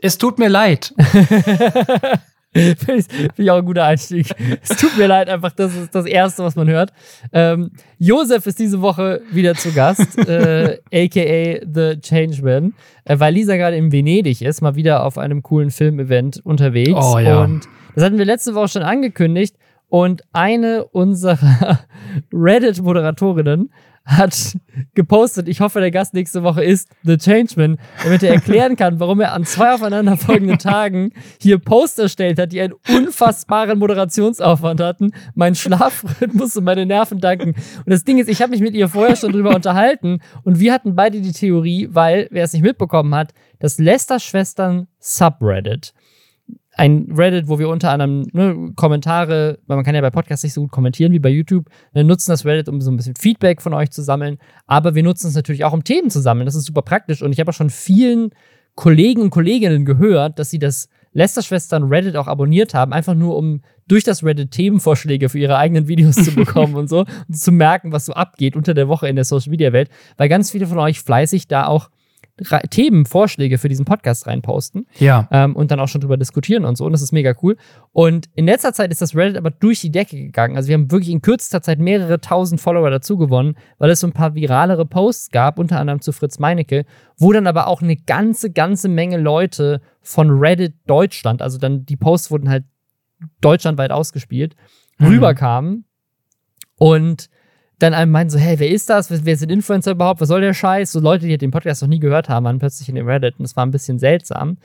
Es tut mir leid. Finde ich auch ein guter Einstieg. Es tut mir leid, einfach, das ist das Erste, was man hört. Ähm, Josef ist diese Woche wieder zu Gast, äh, aka The Changeman, äh, weil Lisa gerade in Venedig ist, mal wieder auf einem coolen Filmevent unterwegs. Oh, ja. Und das hatten wir letzte Woche schon angekündigt. Und eine unserer Reddit-Moderatorinnen hat gepostet, ich hoffe, der Gast nächste Woche ist The Changeman, damit er erklären kann, warum er an zwei aufeinanderfolgenden Tagen hier Posts erstellt hat, die einen unfassbaren Moderationsaufwand hatten, meinen Schlafrhythmus und meine Nerven danken. Und das Ding ist, ich habe mich mit ihr vorher schon drüber unterhalten und wir hatten beide die Theorie, weil, wer es nicht mitbekommen hat, das Lester-Schwestern Subreddit ein Reddit, wo wir unter anderem ne, Kommentare, weil man kann ja bei Podcasts nicht so gut kommentieren wie bei YouTube, wir nutzen das Reddit, um so ein bisschen Feedback von euch zu sammeln, aber wir nutzen es natürlich auch, um Themen zu sammeln. Das ist super praktisch. Und ich habe auch schon vielen Kollegen und Kolleginnen gehört, dass sie das Lester-Schwestern Reddit auch abonniert haben, einfach nur um durch das Reddit Themenvorschläge für ihre eigenen Videos zu bekommen und so und zu merken, was so abgeht unter der Woche in der Social-Media-Welt, weil ganz viele von euch fleißig da auch Themenvorschläge für diesen Podcast reinposten. Ja. Ähm, und dann auch schon drüber diskutieren und so. Und das ist mega cool. Und in letzter Zeit ist das Reddit aber durch die Decke gegangen. Also wir haben wirklich in kürzester Zeit mehrere tausend Follower dazu gewonnen, weil es so ein paar viralere Posts gab, unter anderem zu Fritz Meinecke, wo dann aber auch eine ganze, ganze Menge Leute von Reddit Deutschland, also dann die Posts wurden halt deutschlandweit ausgespielt, mhm. rüberkamen. Und dann einem meinen so, hey, wer ist das? Wer sind Influencer überhaupt? Was soll der Scheiß? So Leute, die den Podcast noch nie gehört haben, waren plötzlich in dem Reddit und das war ein bisschen seltsam.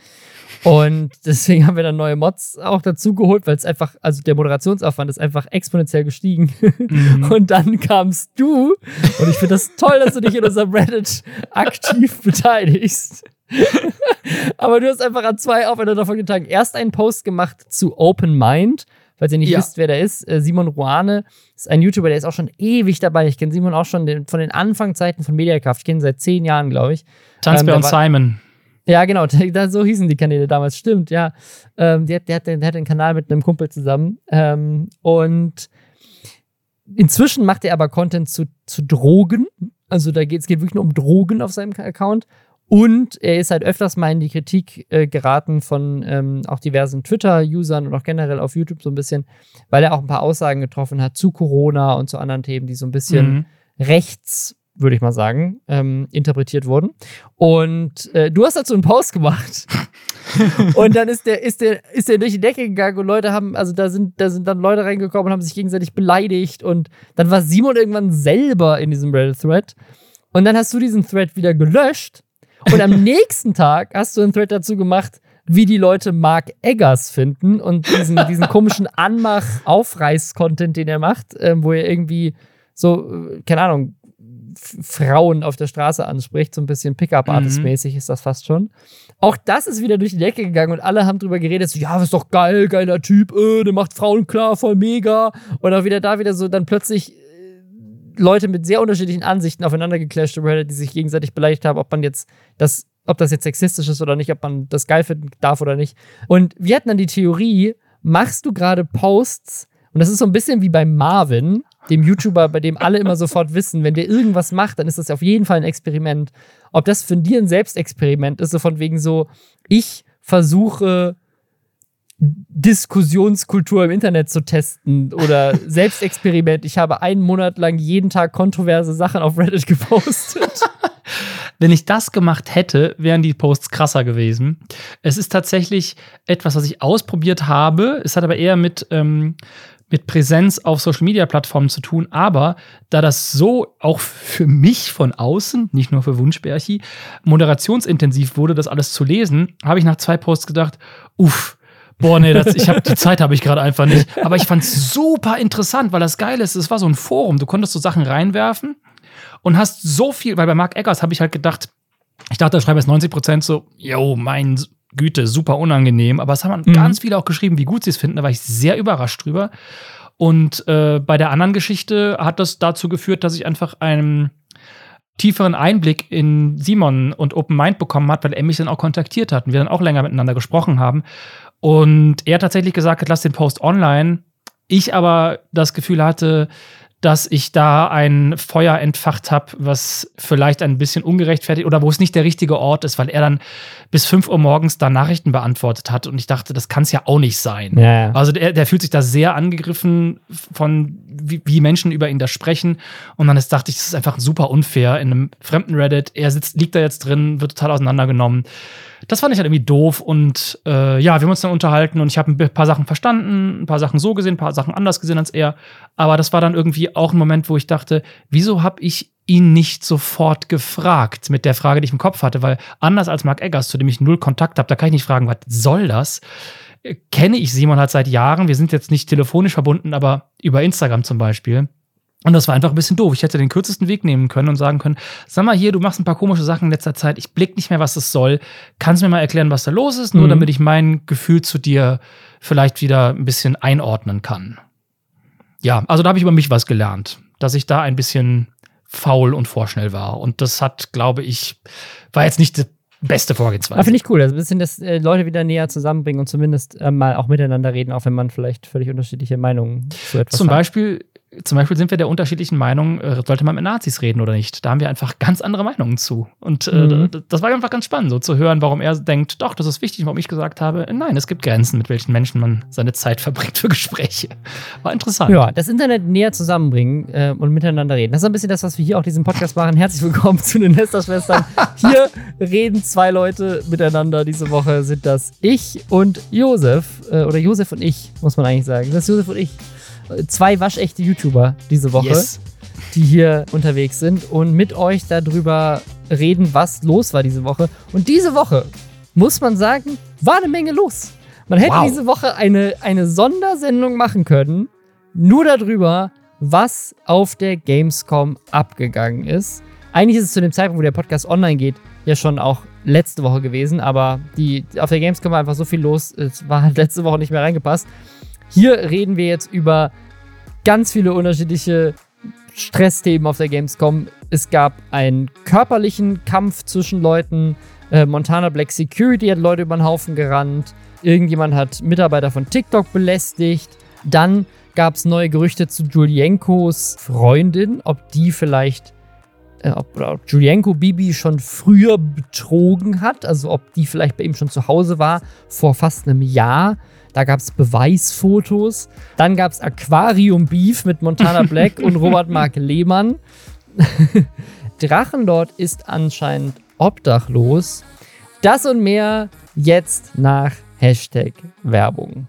Und deswegen haben wir dann neue Mods auch dazu geholt, weil es einfach, also der Moderationsaufwand ist einfach exponentiell gestiegen. Mhm. Und dann kamst du und ich finde das toll, dass du dich in unserem Reddit aktiv beteiligst. Aber du hast einfach an zwei aufeinander Tagen erst einen Post gemacht zu Open Mind Falls ihr nicht ja. wisst, wer der ist, äh, Simon Ruane ist ein YouTuber, der ist auch schon ewig dabei. Ich kenne Simon auch schon den, von den Anfangszeiten von Mediakraft. Ich kenne ihn seit zehn Jahren, glaube ich. Tanzbär ähm, und Simon. Ja, genau, da, so hießen die Kanäle damals, stimmt, ja. Ähm, der, der, hat, der hat den Kanal mit einem Kumpel zusammen. Ähm, und inzwischen macht er aber Content zu, zu Drogen. Also da geht es geht wirklich nur um Drogen auf seinem Account. Und er ist halt öfters mal in die Kritik äh, geraten von ähm, auch diversen Twitter-Usern und auch generell auf YouTube so ein bisschen, weil er auch ein paar Aussagen getroffen hat zu Corona und zu anderen Themen, die so ein bisschen mhm. rechts, würde ich mal sagen, ähm, interpretiert wurden. Und äh, du hast dazu einen Post gemacht. und dann ist der, ist, der, ist der durch die Decke gegangen und Leute haben, also da sind, da sind dann Leute reingekommen und haben sich gegenseitig beleidigt. Und dann war Simon irgendwann selber in diesem Reddit-Thread. Und dann hast du diesen Thread wieder gelöscht und am nächsten Tag hast du einen Thread dazu gemacht, wie die Leute Mark Eggers finden und diesen, diesen komischen Anmach-Aufreiß-Content, den er macht, ähm, wo er irgendwie so, äh, keine Ahnung, Frauen auf der Straße anspricht, so ein bisschen Pickup-Artist-mäßig mhm. ist das fast schon. Auch das ist wieder durch die Decke gegangen und alle haben drüber geredet, so, ja, das ist doch geil, geiler Typ, äh, der macht Frauen klar, voll mega. Und auch wieder da wieder so, dann plötzlich Leute mit sehr unterschiedlichen Ansichten aufeinander geclasht über Reddit, die sich gegenseitig beleidigt haben, ob man jetzt das, ob das jetzt sexistisch ist oder nicht, ob man das geil finden darf oder nicht. Und wir hatten dann die Theorie, machst du gerade Posts, und das ist so ein bisschen wie bei Marvin, dem YouTuber, bei dem alle immer sofort wissen, wenn der irgendwas macht, dann ist das auf jeden Fall ein Experiment. Ob das für dir ein Selbstexperiment ist, so von wegen so, ich versuche Diskussionskultur im Internet zu testen oder Selbstexperiment. Ich habe einen Monat lang jeden Tag kontroverse Sachen auf Reddit gepostet. Wenn ich das gemacht hätte, wären die Posts krasser gewesen. Es ist tatsächlich etwas, was ich ausprobiert habe. Es hat aber eher mit, ähm, mit Präsenz auf Social Media Plattformen zu tun. Aber da das so auch für mich von außen, nicht nur für Wunschbärchi, moderationsintensiv wurde, das alles zu lesen, habe ich nach zwei Posts gedacht, uff, Boah, nee, das, ich hab, die Zeit habe ich gerade einfach nicht. Aber ich fand es super interessant, weil das Geile ist, es war so ein Forum. Du konntest so Sachen reinwerfen und hast so viel, weil bei Mark Eggers habe ich halt gedacht, ich dachte, da schreibe jetzt 90 Prozent so, yo, mein Güte, super unangenehm. Aber es haben mhm. ganz viele auch geschrieben, wie gut sie es finden. Da war ich sehr überrascht drüber. Und äh, bei der anderen Geschichte hat das dazu geführt, dass ich einfach einen tieferen Einblick in Simon und Open Mind bekommen hat, weil er mich dann auch kontaktiert hat und wir dann auch länger miteinander gesprochen haben. Und er tatsächlich gesagt hat, lass den Post online. Ich aber das Gefühl hatte, dass ich da ein Feuer entfacht habe, was vielleicht ein bisschen ungerechtfertigt oder wo es nicht der richtige Ort ist, weil er dann bis 5 Uhr morgens da Nachrichten beantwortet hat und ich dachte, das kann es ja auch nicht sein. Ja, ja. Also der, der fühlt sich da sehr angegriffen von, wie, wie Menschen über ihn da sprechen und dann ist, dachte ich, das ist einfach super unfair in einem fremden Reddit. Er sitzt, liegt da jetzt drin, wird total auseinandergenommen das fand ich halt irgendwie doof und äh, ja, wir haben uns dann unterhalten und ich habe ein paar Sachen verstanden, ein paar Sachen so gesehen, ein paar Sachen anders gesehen als er. Aber das war dann irgendwie auch ein Moment, wo ich dachte, wieso habe ich ihn nicht sofort gefragt mit der Frage, die ich im Kopf hatte? Weil anders als Mark Eggers, zu dem ich null Kontakt habe, da kann ich nicht fragen, was soll das? Kenne ich Simon halt seit Jahren. Wir sind jetzt nicht telefonisch verbunden, aber über Instagram zum Beispiel. Und das war einfach ein bisschen doof. Ich hätte den kürzesten Weg nehmen können und sagen können: Sag mal hier, du machst ein paar komische Sachen in letzter Zeit. Ich blick nicht mehr, was das soll. Kannst du mir mal erklären, was da los ist? Nur mhm. damit ich mein Gefühl zu dir vielleicht wieder ein bisschen einordnen kann. Ja, also da habe ich über mich was gelernt, dass ich da ein bisschen faul und vorschnell war. Und das hat, glaube ich, war jetzt nicht beste Vorgehensweise. Finde ich cool. Also ein bisschen, dass äh, Leute wieder näher zusammenbringen und zumindest äh, mal auch miteinander reden, auch wenn man vielleicht völlig unterschiedliche Meinungen zu etwas Zum hat. Beispiel zum Beispiel sind wir der unterschiedlichen Meinung, äh, sollte man mit Nazis reden oder nicht. Da haben wir einfach ganz andere Meinungen zu. Und äh, mhm. das war einfach ganz spannend, so zu hören, warum er denkt, doch, das ist wichtig, warum ich gesagt habe, nein, es gibt Grenzen, mit welchen Menschen man seine Zeit verbringt für Gespräche. War interessant. Ja, das Internet näher zusammenbringen äh, und miteinander reden. Das ist ein bisschen das, was wir hier auch diesen Podcast machen. Herzlich willkommen zu den Nesterschwestern. hier reden zwei Leute miteinander. Diese Woche sind das ich und Josef. Äh, oder Josef und ich, muss man eigentlich sagen. Das ist Josef und ich zwei waschechte YouTuber diese Woche, yes. die hier unterwegs sind und mit euch darüber reden, was los war diese Woche. Und diese Woche, muss man sagen, war eine Menge los. Man hätte wow. diese Woche eine, eine Sondersendung machen können, nur darüber, was auf der Gamescom abgegangen ist. Eigentlich ist es zu dem Zeitpunkt, wo der Podcast online geht, ja schon auch letzte Woche gewesen, aber die, auf der Gamescom war einfach so viel los, es war letzte Woche nicht mehr reingepasst. Hier reden wir jetzt über ganz viele unterschiedliche Stressthemen auf der Gamescom. Es gab einen körperlichen Kampf zwischen Leuten. Äh, Montana Black Security hat Leute über den Haufen gerannt. Irgendjemand hat Mitarbeiter von TikTok belästigt. Dann gab es neue Gerüchte zu Julienkos Freundin, ob die vielleicht, äh, ob, ob Julienko Bibi schon früher betrogen hat, also ob die vielleicht bei ihm schon zu Hause war vor fast einem Jahr. Da gab es Beweisfotos. Dann gab es Aquarium Beef mit Montana Black und Robert Mark Lehmann. Drachenlord ist anscheinend obdachlos. Das und mehr jetzt nach Hashtag Werbung.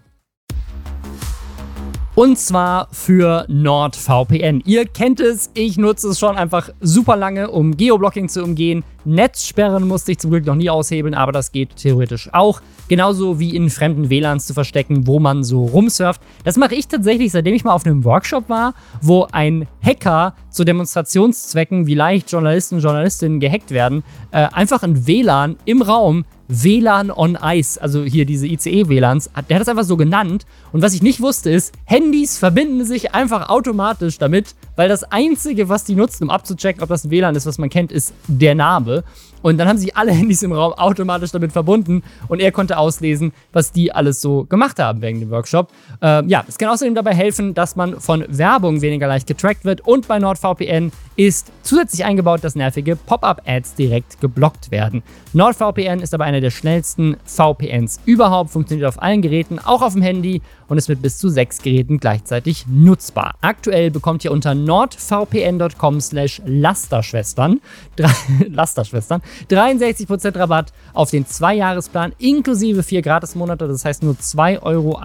Und zwar für NordVPN. Ihr kennt es, ich nutze es schon einfach super lange, um Geoblocking zu umgehen. Netzsperren musste ich zum Glück noch nie aushebeln, aber das geht theoretisch auch. Genauso wie in fremden WLANs zu verstecken, wo man so rumsurft. Das mache ich tatsächlich, seitdem ich mal auf einem Workshop war, wo ein Hacker zu Demonstrationszwecken, wie leicht Journalisten und Journalistinnen gehackt werden, äh, einfach ein WLAN im Raum WLAN on Ice, also hier diese ICE-WLANs, der hat das einfach so genannt. Und was ich nicht wusste ist, Handys verbinden sich einfach automatisch damit, weil das Einzige, was die nutzen, um abzuchecken, ob das ein WLAN ist, was man kennt, ist der Name. Und dann haben sich alle Handys im Raum automatisch damit verbunden und er konnte auslesen, was die alles so gemacht haben wegen dem Workshop. Äh, ja, es kann außerdem dabei helfen, dass man von Werbung weniger leicht getrackt wird und bei NordVPN ist zusätzlich eingebaut, dass nervige Pop-up-Ads direkt geblockt werden. NordVPN ist aber einer der schnellsten VPNs überhaupt, funktioniert auf allen Geräten, auch auf dem Handy und ist mit bis zu sechs Geräten gleichzeitig nutzbar. Aktuell bekommt ihr unter nordvpn.com slash Lasterschwestern, Lasterschwestern 63% Rabatt auf den Zwei-Jahres-Plan inklusive vier Gratis-Monate. Das heißt nur 2,88 Euro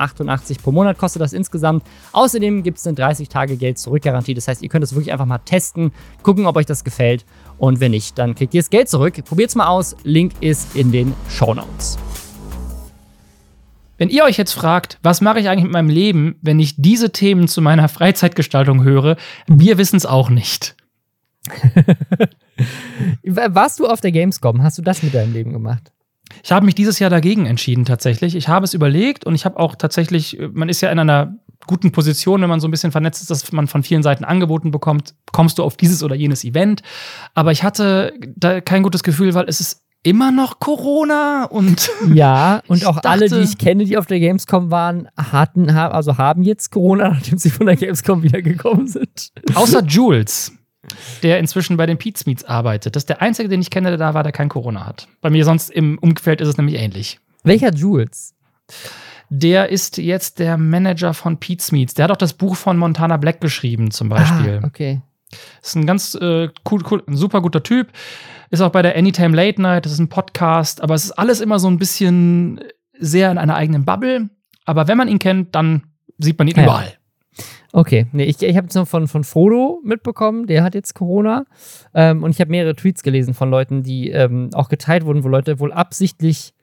pro Monat kostet das insgesamt. Außerdem gibt es eine 30-Tage-Geld-Zurück-Garantie. Das heißt, ihr könnt es wirklich einfach mal testen, gucken, ob euch das gefällt. Und wenn nicht, dann kriegt ihr das Geld zurück. Probiert es mal aus. Link ist in den Show Notes. Wenn ihr euch jetzt fragt, was mache ich eigentlich mit meinem Leben, wenn ich diese Themen zu meiner Freizeitgestaltung höre, wir wissen es auch nicht. Warst du auf der Gamescom? Hast du das mit deinem Leben gemacht? Ich habe mich dieses Jahr dagegen entschieden, tatsächlich. Ich habe es überlegt und ich habe auch tatsächlich, man ist ja in einer guten Position, wenn man so ein bisschen vernetzt ist, dass man von vielen Seiten angeboten bekommt, kommst du auf dieses oder jenes Event. Aber ich hatte da kein gutes Gefühl, weil es ist immer noch Corona und Ja, und auch dachte- alle, die ich kenne, die auf der Gamescom waren, hatten, ha- also haben jetzt Corona, nachdem sie von der Gamescom wiedergekommen sind. außer Jules, der inzwischen bei den Pete's Meets arbeitet. Das ist der einzige, den ich kenne, der da war, der kein Corona hat. Bei mir sonst im Umfeld ist es nämlich ähnlich. Welcher Jules? Der ist jetzt der Manager von Pete's Meets. Der hat auch das Buch von Montana Black geschrieben, zum Beispiel. Ah, okay. Ist ein ganz äh, cool, cool, ein super guter Typ. Ist auch bei der Anytime Late Night, das ist ein Podcast, aber es ist alles immer so ein bisschen sehr in einer eigenen Bubble. Aber wenn man ihn kennt, dann sieht man ihn Ja. überall. Okay, nee, ich, ich habe jetzt nur von, von Frodo mitbekommen, der hat jetzt Corona. Ähm, und ich habe mehrere Tweets gelesen von Leuten, die ähm, auch geteilt wurden, wo Leute wohl absichtlich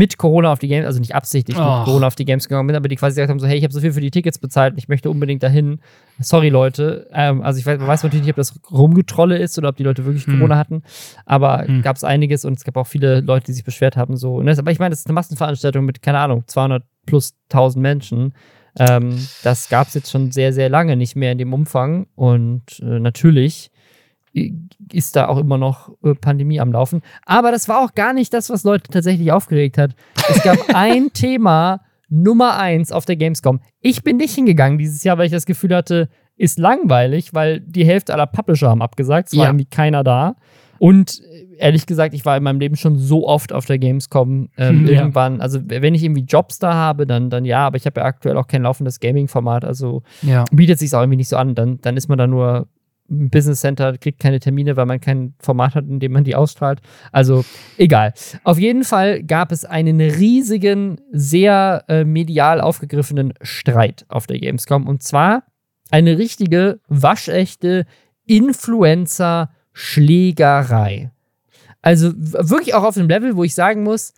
mit Corona auf die Games, also nicht absichtlich mit Och. Corona auf die Games gegangen sind, aber die quasi gesagt haben: so, hey, ich habe so viel für die Tickets bezahlt und ich möchte unbedingt dahin. Sorry, Leute. Ähm, also ich weiß, man weiß natürlich nicht, ob das Rumgetrolle ist oder ob die Leute wirklich Hm. Corona hatten. Aber Hm. gab es einiges und es gab auch viele Leute, die sich beschwert haben. So. Ne? Aber ich meine, das ist eine Massenveranstaltung mit, keine Ahnung, 200 plus 1000 Menschen. Ähm, das gab es jetzt schon sehr, sehr lange nicht mehr in dem Umfang. Und äh, natürlich ist da auch immer noch äh, Pandemie am Laufen. Aber das war auch gar nicht das, was Leute tatsächlich aufgeregt hat. Es gab ein Thema Nummer eins auf der Gamescom. Ich bin nicht hingegangen dieses Jahr, weil ich das Gefühl hatte, ist langweilig, weil die Hälfte aller Publisher haben abgesagt. Es war Ja. irgendwie keiner da. Und äh, ehrlich gesagt, ich war in meinem Leben schon so oft auf der Gamescom. Ähm, Ja. Irgendwann, also wenn ich irgendwie Jobs da habe, dann, dann ja, aber ich habe ja aktuell auch kein laufendes Gaming-Format, also Ja. bietet sich auch irgendwie nicht so an. Dann, dann ist man da nur Business Center, kriegt keine Termine, weil man kein Format hat, in dem man die ausstrahlt. Also egal. Auf jeden Fall gab es einen riesigen, sehr äh, medial aufgegriffenen Streit auf der Gamescom. Und zwar eine richtige, waschechte Influencer-Schlägerei. Also wirklich auch auf einem Level, wo ich sagen muss,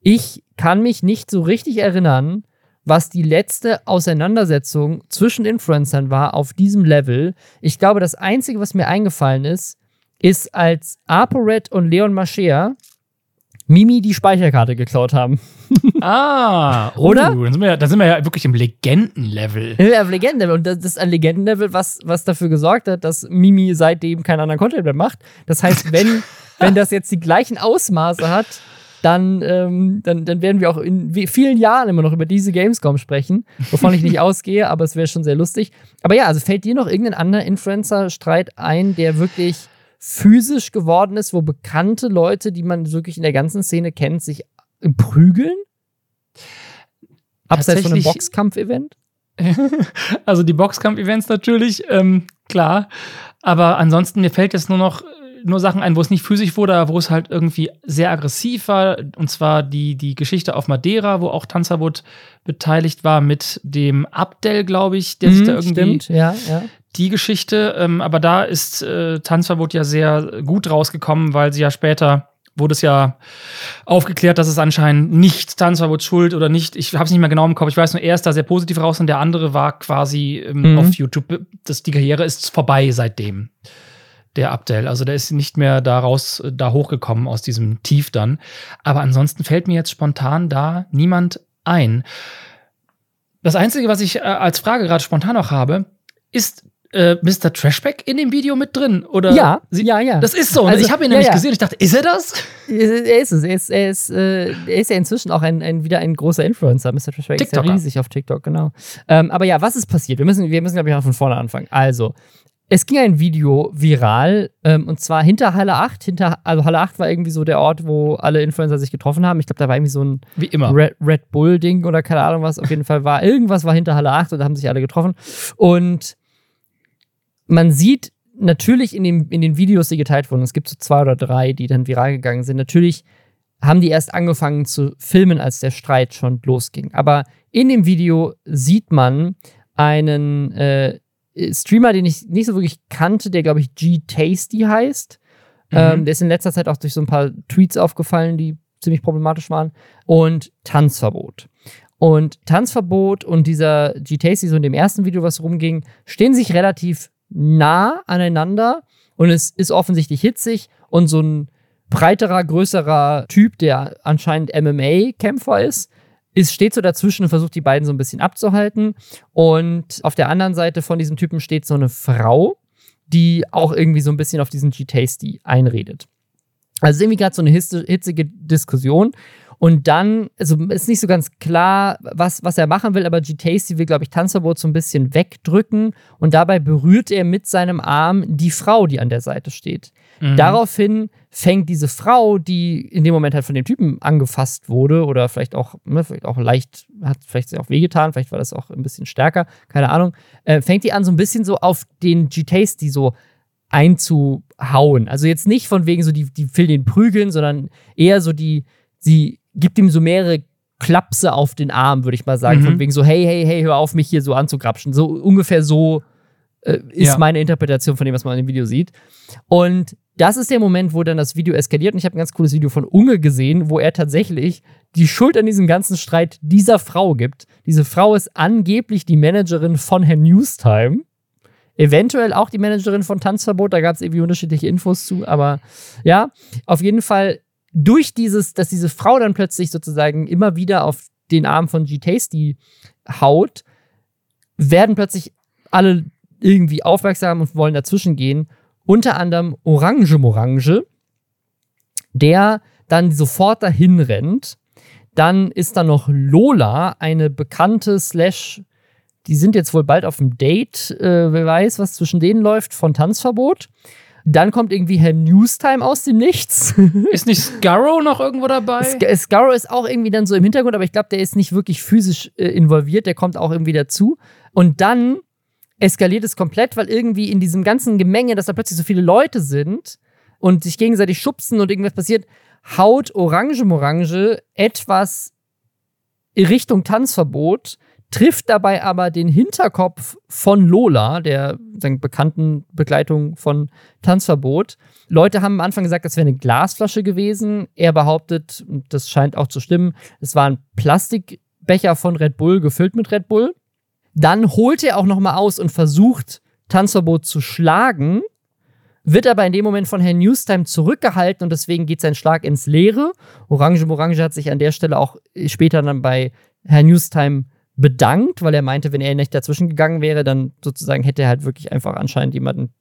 ich kann mich nicht so richtig erinnern, was die letzte Auseinandersetzung zwischen Influencern war auf diesem Level. Ich glaube, das Einzige, was mir eingefallen ist, ist, als ApoRed und Leon Mascher Mimi die Speicherkarte geklaut haben. Ah, Oder? Uh, dann, sind wir ja, dann sind wir ja wirklich im Legendenlevel. Ja, auf Legendenlevel. Und das ist ein Legendenlevel, was, was dafür gesorgt hat, dass Mimi seitdem keinen anderen Content mehr macht. Das heißt, wenn, wenn das jetzt die gleichen Ausmaße hat, dann, ähm, dann, dann werden wir auch in vielen Jahren immer noch über diese Gamescom sprechen, wovon ich nicht ausgehe, aber es wäre schon sehr lustig. Aber ja, also fällt dir noch irgendein anderer Influencer-Streit ein, der wirklich physisch geworden ist, wo bekannte Leute, die man wirklich in der ganzen Szene kennt, sich prügeln? Abseits von einem Boxkampf-Event? Also die Boxkampf-Events natürlich, ähm, klar. Aber ansonsten, mir fällt jetzt nur noch nur Sachen ein, wo es nicht physisch wurde, aber wo es halt irgendwie sehr aggressiv war. Und zwar die, die Geschichte auf Madeira, wo auch Tanzerwood beteiligt war mit dem Abdel, glaube ich, der sich da irgendwie Mhm, Stimmt, ja, ja. die Geschichte. Ähm, aber da ist äh, Tanzverbot ja sehr gut rausgekommen, weil sie ja später wurde es ja aufgeklärt, dass es anscheinend nicht Tanzverbot schuld oder nicht. Ich habe es nicht mehr genau im Kopf. Ich weiß nur, er ist da sehr positiv raus und der andere war quasi ähm, Mhm. auf YouTube. Das, die Karriere ist vorbei seitdem. Der Abdel. Also der ist nicht mehr da raus, da hochgekommen aus diesem Tief dann. Aber ansonsten fällt mir jetzt spontan da niemand ein. Das Einzige, was ich äh, als Frage gerade spontan noch habe, ist äh, Mr. Trashback in dem Video mit drin? Oder Ja, Sie, ja, ja. Das ist so. ne? Also, ich habe ihn ja, nämlich ja. gesehen. Ich dachte, ist er das? Er ist es. Er ist, er ist, äh, er ist ja inzwischen auch ein, ein, wieder ein großer Influencer. Mr. Trashback ist ja TikToker. riesig auf TikTok, genau. Ähm, aber ja, was ist passiert? Wir müssen, wir müssen glaube ich, mal von vorne anfangen. Also, es ging ein Video viral ähm, und zwar hinter Halle 8. Hinter, also Halle 8 war irgendwie so der Ort, wo alle Influencer sich getroffen haben. Ich glaube, da war irgendwie so ein Wie immer. Red, Red Bull-Ding oder keine Ahnung was. Auf jeden Fall war irgendwas war hinter Halle 8 und da haben sich alle getroffen. Und man sieht natürlich in, dem, in den Videos, die geteilt wurden, es gibt so zwei oder drei, die dann viral gegangen sind, natürlich haben die erst angefangen zu filmen, als der Streit schon losging. Aber in dem Video sieht man einen äh, Streamer, den ich nicht so wirklich kannte, der, glaube ich, G-Tasty heißt. Mhm. Ähm, der ist in letzter Zeit auch durch so ein paar Tweets aufgefallen, die ziemlich problematisch waren. Und Tanzverbot. Und Tanzverbot und dieser G-Tasty, so in dem ersten Video, was rumging, stehen sich relativ nah aneinander und es ist offensichtlich hitzig und so ein breiterer, größerer Typ, der anscheinend MMA-Kämpfer ist, ist, steht so dazwischen und versucht die beiden so ein bisschen abzuhalten. Und auf der anderen Seite von diesem Typen steht so eine Frau, die auch irgendwie so ein bisschen auf diesen G-Tasty einredet. Also irgendwie gerade so eine hitzige Diskussion. Und dann, also ist nicht so ganz klar, was, was er machen will, aber G. Tasty will, glaube ich, Tanzverbot so ein bisschen wegdrücken und dabei berührt er mit seinem Arm die Frau, die an der Seite steht. Mhm. Daraufhin fängt diese Frau, die in dem Moment halt von dem Typen angefasst wurde oder vielleicht auch, ne, vielleicht auch leicht, hat vielleicht auch wehgetan, vielleicht war das auch ein bisschen stärker, keine Ahnung, äh, fängt die an so ein bisschen so auf den G-Tasty so einzuhauen. Also jetzt nicht von wegen so, die, die will den prügeln, sondern eher so die, sie gibt ihm so mehrere Klapse auf den Arm, würde ich mal sagen. Mhm. Von wegen so, hey, hey, hey, hör auf, mich hier so anzugrapschen. So ungefähr so äh, ist ja. meine Interpretation von dem, was man im Video sieht. Und das ist der Moment, wo dann das Video eskaliert. Und ich habe ein ganz cooles Video von Unge gesehen, wo er tatsächlich die Schuld an diesem ganzen Streit dieser Frau gibt. Diese Frau ist angeblich die Managerin von Herrn Newstime. Eventuell auch die Managerin von Tanzverbot, da gab es irgendwie unterschiedliche Infos zu, aber ja, auf jeden Fall durch dieses, dass diese Frau dann plötzlich sozusagen immer wieder auf den Arm von G-Tasty haut, werden plötzlich alle irgendwie aufmerksam und wollen dazwischen gehen. Unter anderem Orange Morange, der dann sofort dahin rennt. Dann ist da noch Lola, eine bekannte Slash, die sind jetzt wohl bald auf dem Date, äh, wer weiß, was zwischen denen läuft, von Tanzverbot. Dann kommt irgendwie Herr Newstime aus dem Nichts. Ist nicht Scarrow noch irgendwo dabei? Sc Scarrow ist auch irgendwie dann so im Hintergrund, aber ich glaube, der ist nicht wirklich physisch äh, involviert, der kommt auch irgendwie dazu. Und dann eskaliert es komplett, weil irgendwie in diesem ganzen Gemenge, dass da plötzlich so viele Leute sind und sich gegenseitig schubsen und irgendwas passiert, haut Orange Morange etwas in Richtung Tanzverbot trifft dabei aber den Hinterkopf von Lola, der bekannten Begleitung von Tanzverbot. Leute haben am Anfang gesagt, das wäre eine Glasflasche gewesen. Er behauptet, und das scheint auch zu stimmen, es war ein Plastikbecher von Red Bull gefüllt mit Red Bull. Dann holt er auch noch mal aus und versucht Tanzverbot zu schlagen, wird aber in dem Moment von Herrn Newstime zurückgehalten und deswegen geht sein Schlag ins Leere. Orange Morange hat sich an der Stelle auch später dann bei Herrn Newstime bedankt, weil er meinte, wenn er nicht dazwischen gegangen wäre, dann sozusagen hätte er halt wirklich einfach anscheinend jemanden,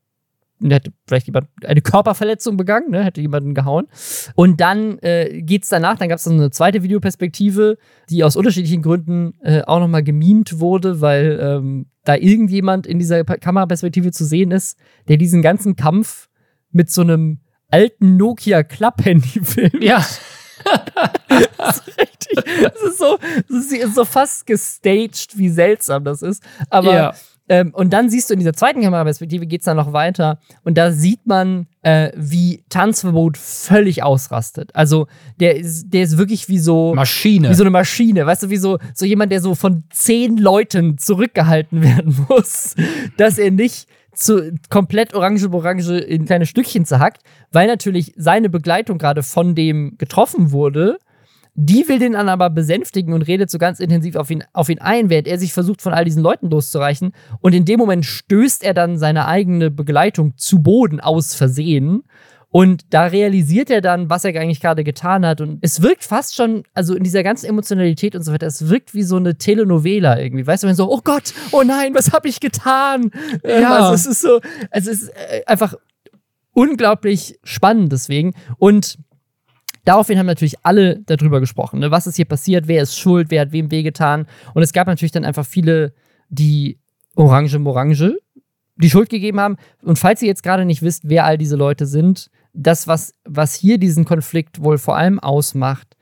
hätte vielleicht jemand eine Körperverletzung begangen, ne, hätte jemanden gehauen. Und dann äh, geht's danach, dann gab es eine zweite Videoperspektive, die aus unterschiedlichen Gründen äh, auch nochmal gemimt wurde, weil ähm, da irgendjemand in dieser Kameraperspektive zu sehen ist, der diesen ganzen Kampf mit so einem alten Nokia Klapphandy filmt. Ja. das ist richtig. Das ist so, das ist so fast gestaged, wie seltsam das ist. Aber ja. Ähm, und dann siehst du in dieser zweiten Kameraperspektive geht es dann noch weiter und da sieht man, äh, wie Tanzverbot völlig ausrastet. Also der ist, der ist wirklich wie so Maschine, wie so eine Maschine, weißt du, wie so so jemand, der so von zehn Leuten zurückgehalten werden muss, dass er nicht zu, komplett orange-orange in kleine Stückchen zerhackt, weil natürlich seine Begleitung gerade von dem getroffen wurde. Die will den dann aber besänftigen und redet so ganz intensiv auf ihn, auf ihn ein, während er sich versucht, von all diesen Leuten loszureichen. Und in dem Moment stößt er dann seine eigene Begleitung zu Boden aus Versehen und da realisiert er dann, was er eigentlich gerade getan hat. Und es wirkt fast schon, also in dieser ganzen Emotionalität und so weiter, es wirkt wie so eine Telenovela irgendwie. Weißt du, wenn so, oh Gott, oh nein, was habe ich getan? Ähm, ja. Also es ist so, es ist äh, einfach unglaublich spannend deswegen. Und Daraufhin haben natürlich alle darüber gesprochen. Ne? Was ist hier passiert? Wer ist schuld? Wer hat wem wehgetan? Und es gab natürlich dann einfach viele, die Orange Morange die Schuld gegeben haben. Und falls ihr jetzt gerade nicht wisst, wer all diese Leute sind, das, was, was hier diesen Konflikt wohl vor allem ausmacht,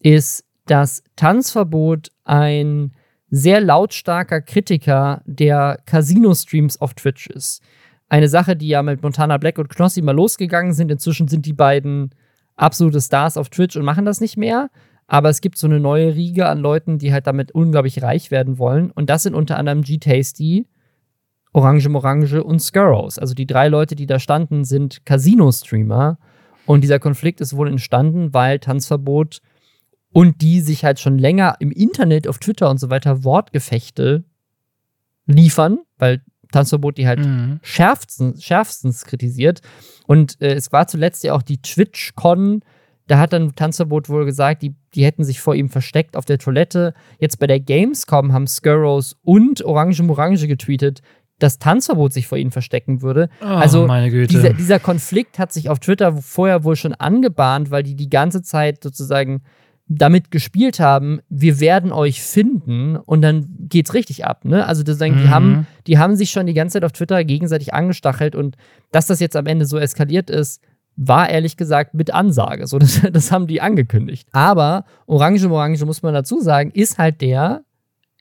ist, dass Tanzverbot ein sehr lautstarker Kritiker der Casino-Streams auf Twitch ist. Eine Sache, die ja mit Montana Black und Knossi mal losgegangen sind. Inzwischen sind die beiden absolute Stars auf Twitch und machen das nicht mehr. Aber es gibt so eine neue Riege an Leuten, die halt damit unglaublich reich werden wollen. Und das sind unter anderem G-Tasty, Orange Morange und Skurrows. Also die drei Leute, die da standen, sind Casino-Streamer. Und dieser Konflikt ist wohl entstanden, weil Tanzverbot und die sich halt schon länger im Internet, auf Twitter und so weiter Wortgefechte liefern, weil Tanzverbot die halt mhm. schärfstens, schärfstens kritisiert. Und äh, es war zuletzt ja auch die TwitchCon. Da hat dann Tanzverbot wohl gesagt, die, die hätten sich vor ihm versteckt auf der Toilette. Jetzt bei der Gamescom haben Skurrows und Orange Morange getweetet, das Tanzverbot sich vor ihnen verstecken würde. Oh, also dieser, dieser Konflikt hat sich auf Twitter vorher wohl schon angebahnt, weil die die ganze Zeit sozusagen damit gespielt haben, wir werden euch finden und dann geht's richtig ab. Ne? Also das, die, Mhm. haben, die haben sich schon die ganze Zeit auf Twitter gegenseitig angestachelt und dass das jetzt am Ende so eskaliert ist, war ehrlich gesagt mit Ansage. So, das, das haben die angekündigt. Aber Orange Morange, muss man dazu sagen, ist halt der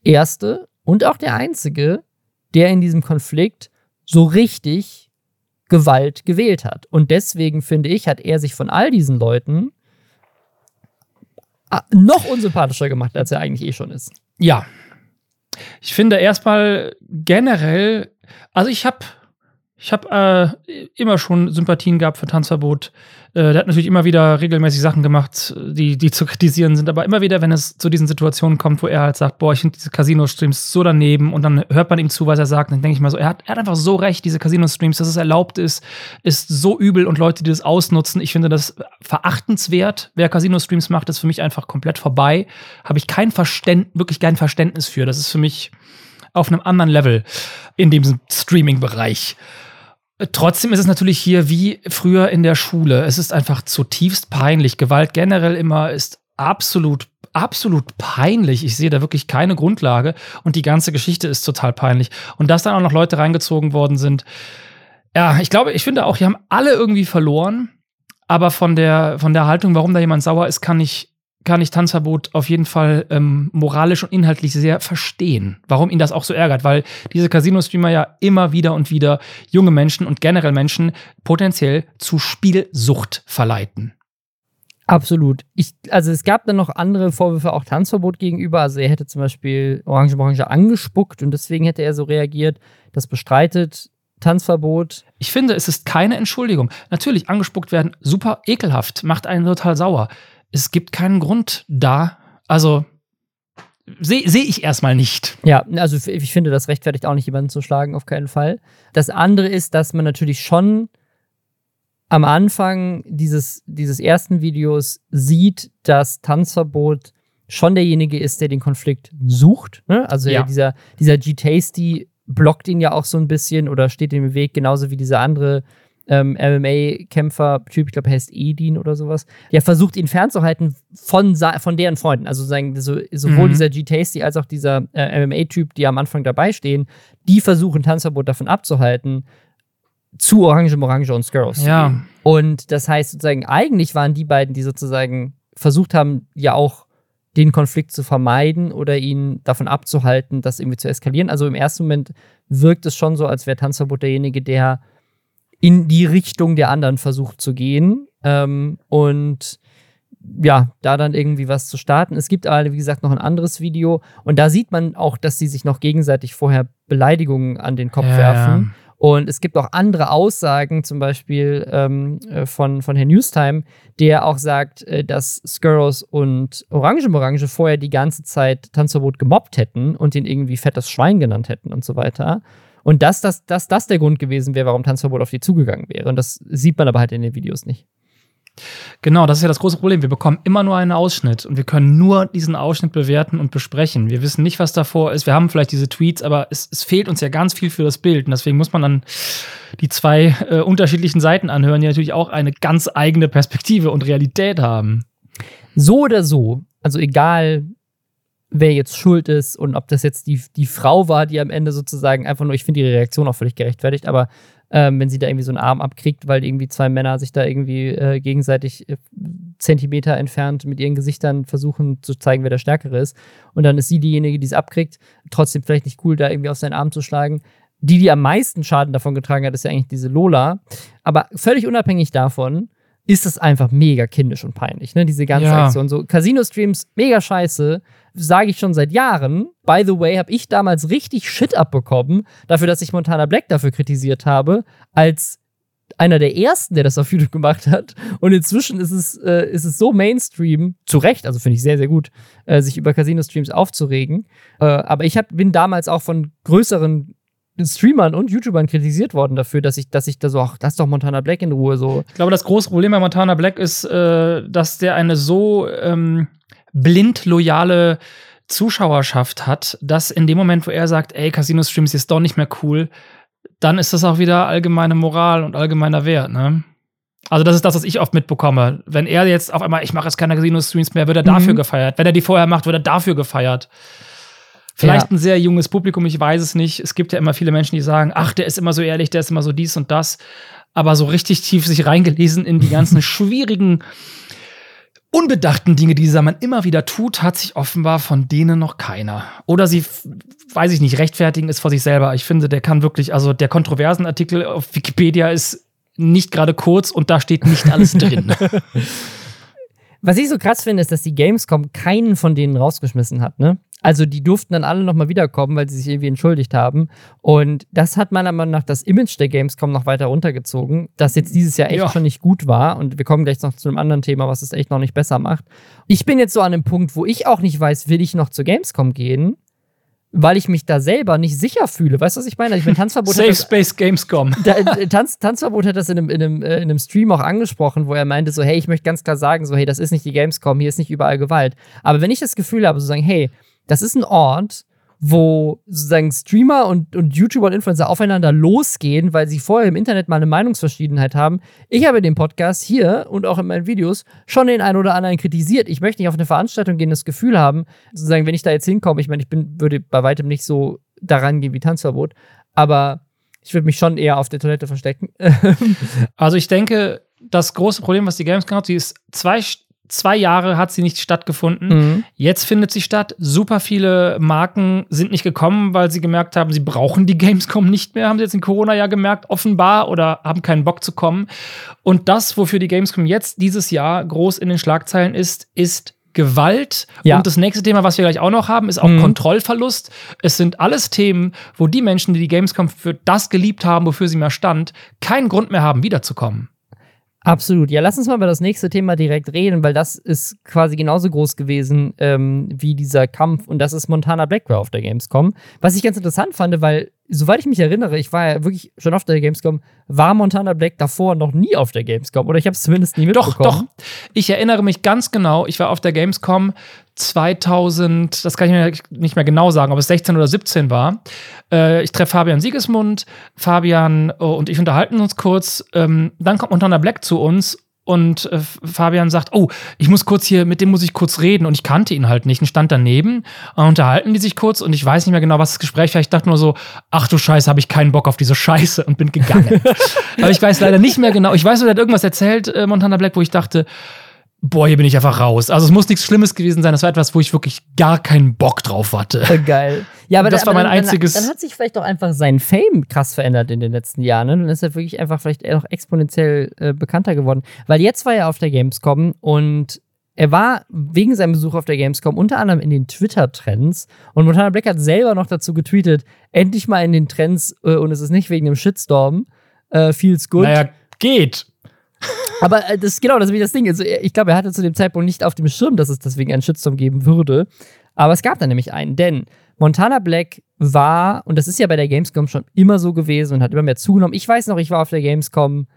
erste und auch der einzige, der in diesem Konflikt so richtig Gewalt gewählt hat. Und deswegen finde ich, hat er sich von all diesen Leuten noch unsympathischer gemacht, als er eigentlich eh schon ist. Ja. Ich finde erstmal generell, also ich habe ich habe äh, immer schon Sympathien gehabt für Tanzverbot. Äh, der hat natürlich immer wieder regelmäßig Sachen gemacht, die, die zu kritisieren sind. Aber immer wieder, wenn es zu diesen Situationen kommt, wo er halt sagt, boah, ich finde diese Casino-Streams so daneben und dann hört man ihm zu, was er sagt, dann denke ich mal so, er hat, er hat einfach so recht, diese Casino-Streams, dass es erlaubt ist, ist so übel und Leute, die das ausnutzen. Ich finde das verachtenswert. Wer Casino-Streams macht, ist für mich einfach komplett vorbei. Habe ich kein Verständnis, wirklich kein Verständnis für. Das ist für mich auf einem anderen Level in diesem Streaming-Bereich. Trotzdem ist es natürlich hier wie früher in der Schule. Es ist einfach zutiefst peinlich. Gewalt generell immer ist absolut, absolut peinlich. Ich sehe da wirklich keine Grundlage und die ganze Geschichte ist total peinlich. Und dass dann auch noch Leute reingezogen worden sind. Ja, ich glaube, ich finde auch, die haben alle irgendwie verloren. Aber von der, von der Haltung, warum da jemand sauer ist, kann ich kann ich Tanzverbot auf jeden Fall ähm, moralisch und inhaltlich sehr verstehen, warum ihn das auch so ärgert, weil diese Casino-Streamer ja immer wieder und wieder junge Menschen und generell Menschen potenziell zu Spielsucht verleiten. Absolut. Ich, also es gab dann noch andere Vorwürfe, auch Tanzverbot gegenüber. Also er hätte zum Beispiel Orange Orange angespuckt und deswegen hätte er so reagiert. Das bestreitet Tanzverbot. Ich finde, es ist keine Entschuldigung. Natürlich, angespuckt werden, super ekelhaft, macht einen total sauer. Es gibt keinen Grund da. Also sehe seh ich erstmal nicht. Ja, also ich finde, das rechtfertigt auch nicht, jemanden zu schlagen, auf keinen Fall. Das andere ist, dass man natürlich schon am Anfang dieses, dieses ersten Videos sieht, dass Tanzverbot schon derjenige ist, der den Konflikt sucht. Ne? Also Ja. dieser, dieser G-Tasty blockt ihn ja auch so ein bisschen oder steht ihm im Weg, genauso wie dieser andere ähm, MMA-Kämpfer-Typ, ich glaube, heißt Edin oder sowas, der versucht, ihn fernzuhalten von, von deren Freunden. Also sagen, so, sowohl Mhm. dieser G-Tasty als auch dieser äh, MMA-Typ, die am Anfang dabei stehen, die versuchen, Tanzverbot davon abzuhalten, zu Orange Morange und zu Ja. Und das heißt sozusagen, eigentlich waren die beiden, die sozusagen versucht haben, ja auch den Konflikt zu vermeiden oder ihn davon abzuhalten, das irgendwie zu eskalieren. Also im ersten Moment wirkt es schon so, als wäre Tanzverbot derjenige, der in die Richtung der anderen versucht zu gehen. Ähm, und ja, da dann irgendwie was zu starten. Es gibt aber, wie gesagt, noch ein anderes Video und da sieht man auch, dass sie sich noch gegenseitig vorher Beleidigungen an den Kopf Ja, werfen. Und es gibt auch andere Aussagen, zum Beispiel ähm, äh, von, von Herrn Newstime, der auch sagt, äh, dass Skurrows und Orange Morange vorher die ganze Zeit Tanzverbot gemobbt hätten und ihn irgendwie fettes Schwein genannt hätten und so weiter. Und dass das, dass das der Grund gewesen wäre, warum Tanzverbot auf die zugegangen wäre. Und das sieht man aber halt in den Videos nicht. Genau, das ist ja das große Problem. Wir bekommen immer nur einen Ausschnitt und wir können nur diesen Ausschnitt bewerten und besprechen. Wir wissen nicht, was davor ist. Wir haben vielleicht diese Tweets, aber es, es fehlt uns ja ganz viel für das Bild. Und deswegen muss man dann die zwei äh, unterschiedlichen Seiten anhören, die natürlich auch eine ganz eigene Perspektive und Realität haben. So oder so, also egal, wer jetzt schuld ist und ob das jetzt die, die Frau war, die am Ende sozusagen einfach nur, ich finde ihre Reaktion auch völlig gerechtfertigt, aber ähm, wenn sie da irgendwie so einen Arm abkriegt, weil irgendwie zwei Männer sich da irgendwie äh, gegenseitig äh, Zentimeter entfernt mit ihren Gesichtern versuchen zu zeigen, wer der Stärkere ist. Und dann ist sie diejenige, die es abkriegt. Trotzdem vielleicht nicht cool, da irgendwie auf seinen Arm zu schlagen. Die, die am meisten Schaden davon getragen hat, ist ja eigentlich diese Lola. Aber völlig unabhängig davon ist es einfach mega kindisch und peinlich, ne? Diese ganze Ja. Aktion. So Casino-Streams, mega scheiße, sage ich schon seit Jahren. By the way, habe ich damals richtig Shit abbekommen, dafür, dass ich Montana Black dafür kritisiert habe, als einer der ersten, der das auf YouTube gemacht hat. Und inzwischen ist es, äh, ist es so Mainstream, zu Recht, also finde ich sehr, sehr gut, äh, sich über Casino-Streams aufzuregen. Äh, aber ich hab, bin damals auch von größeren Streamern und YouTubern kritisiert worden dafür, dass ich, dass ich da so, ach, lass doch Montana Black in Ruhe so. Ich glaube, das große Problem bei Montana Black ist, äh, dass der eine so ähm, blind loyale Zuschauerschaft hat, dass in dem Moment, wo er sagt, ey, Casino-Stream ist doch nicht mehr cool, dann ist das auch wieder allgemeine Moral und allgemeiner Wert, ne? Also, das ist das, was ich oft mitbekomme. Wenn er jetzt auf einmal, ich mache jetzt keine Casino-Streams mehr, wird er dafür Mhm. gefeiert. Wenn er die vorher macht, wird er dafür gefeiert. Vielleicht Ja. ein sehr junges Publikum, ich weiß es nicht. Es gibt ja immer viele Menschen, die sagen, ach, der ist immer so ehrlich, der ist immer so dies und das. Aber so richtig tief sich reingelesen in die ganzen schwierigen, unbedachten Dinge, die dieser Mann immer wieder tut, hat sich offenbar von denen noch keiner. Oder sie, weiß ich nicht, rechtfertigen ist vor sich selber. Ich finde, der kann wirklich, also der kontroversen Artikel auf Wikipedia ist nicht gerade kurz und da steht nicht alles drin. Was ich so krass finde, ist, dass die Gamescom keinen von denen rausgeschmissen hat, ne? Also die durften dann alle nochmal wiederkommen, weil sie sich irgendwie entschuldigt haben. Und das hat meiner Meinung nach das Image der Gamescom noch weiter runtergezogen, das jetzt dieses Jahr echt Ja. schon nicht gut war. Und wir kommen gleich noch zu einem anderen Thema, was es echt noch nicht besser macht. Ich bin jetzt so an einem Punkt, wo ich auch nicht weiß, will ich noch zur Gamescom gehen, weil ich mich da selber nicht sicher fühle. Weißt du, was ich meine? Ich meine, Tanzverbot Safe das Space Gamescom. da, äh, Tanz, Tanzverbot hat das in einem, in, einem, äh, in einem Stream auch angesprochen, wo er meinte so, hey, ich möchte ganz klar sagen, so, hey, das ist nicht die Gamescom, hier ist nicht überall Gewalt. Aber wenn ich das Gefühl habe, sozusagen, hey, das ist ein Ort, wo sozusagen Streamer und, und YouTuber und Influencer aufeinander losgehen, weil sie vorher im Internet mal eine Meinungsverschiedenheit haben. Ich habe den Podcast hier und auch in meinen Videos schon den einen oder anderen kritisiert. Ich möchte nicht auf eine Veranstaltung gehen, das Gefühl haben, sozusagen, wenn ich da jetzt hinkomme, ich meine, ich bin, würde bei weitem nicht so daran gehen wie Tanzverbot, aber ich würde mich schon eher auf der Toilette verstecken. Also ich denke, das große Problem, was die Gamescom hat, sie ist zwei, zwei Jahre hat sie nicht stattgefunden. Mhm. Jetzt findet sie statt. Super viele Marken sind nicht gekommen, weil sie gemerkt haben, sie brauchen die Gamescom nicht mehr, haben sie jetzt in Corona-Jahr gemerkt, offenbar, oder haben keinen Bock zu kommen. Und das, wofür die Gamescom jetzt dieses Jahr groß in den Schlagzeilen ist, ist Gewalt. Ja. Und das nächste Thema, was wir gleich auch noch haben, ist auch Mhm. Kontrollverlust. Es sind alles Themen, wo die Menschen, die die Gamescom für das geliebt haben, wofür sie mal stand, keinen Grund mehr haben, wiederzukommen. Absolut. Ja, lass uns mal über das nächste Thema direkt reden, weil das ist quasi genauso groß gewesen ähm, wie dieser Kampf und das ist Montana Black auf der Gamescom. Was ich ganz interessant fand, weil, soweit ich mich erinnere, ich war ja wirklich schon auf der Gamescom, war Montana Black davor noch nie auf der Gamescom oder ich habe es zumindest nie Doch, mitbekommen. doch. Ich erinnere mich ganz genau, ich war auf der Gamescom 2000, das kann ich mir nicht mehr genau sagen, ob es 16 oder 17 war. Äh, ich treffe Fabian Siegesmund, Fabian oh, und ich unterhalten uns kurz. Ähm, dann kommt Montana Black zu uns und äh, Fabian sagt, oh, ich muss kurz hier, mit dem muss ich kurz reden. Und ich kannte ihn halt nicht und stand daneben. Und unterhalten die sich kurz und ich weiß nicht mehr genau, was das Gespräch war. Ich dachte nur so, ach du Scheiße, habe ich keinen Bock auf diese Scheiße und bin gegangen. Aber ich weiß leider nicht mehr genau. Ich weiß nur, der hat irgendwas erzählt, äh, Montana Black, wo ich dachte, boah, hier bin ich einfach raus. Also es muss nichts Schlimmes gewesen sein. Das war etwas, wo ich wirklich gar keinen Bock drauf hatte. Äh, Geil. Ja, aber Das da- war aber mein dann, einziges- Dann, dann hat sich vielleicht auch einfach sein Fame krass verändert in den letzten Jahren. Ne? Dann ist er wirklich einfach vielleicht noch exponentiell äh, bekannter geworden. Weil jetzt war er auf der Gamescom und er war wegen seinem Besuch auf der Gamescom unter anderem in den Twitter-Trends. Und Montana Black hat selber noch dazu getweetet, endlich mal in den Trends äh, und es ist nicht wegen dem Shitstorm. Äh, feels good. Naja, geht. Aber äh, das genau das ist das Ding. Also, ich glaube, er hatte zu dem Zeitpunkt nicht auf dem Schirm, dass es deswegen einen Shitstorm geben würde. Aber es gab da nämlich einen, denn Montana Black war, und das ist ja bei der Gamescom schon immer so gewesen und hat immer mehr zugenommen. Ich weiß noch, ich war auf der Gamescom,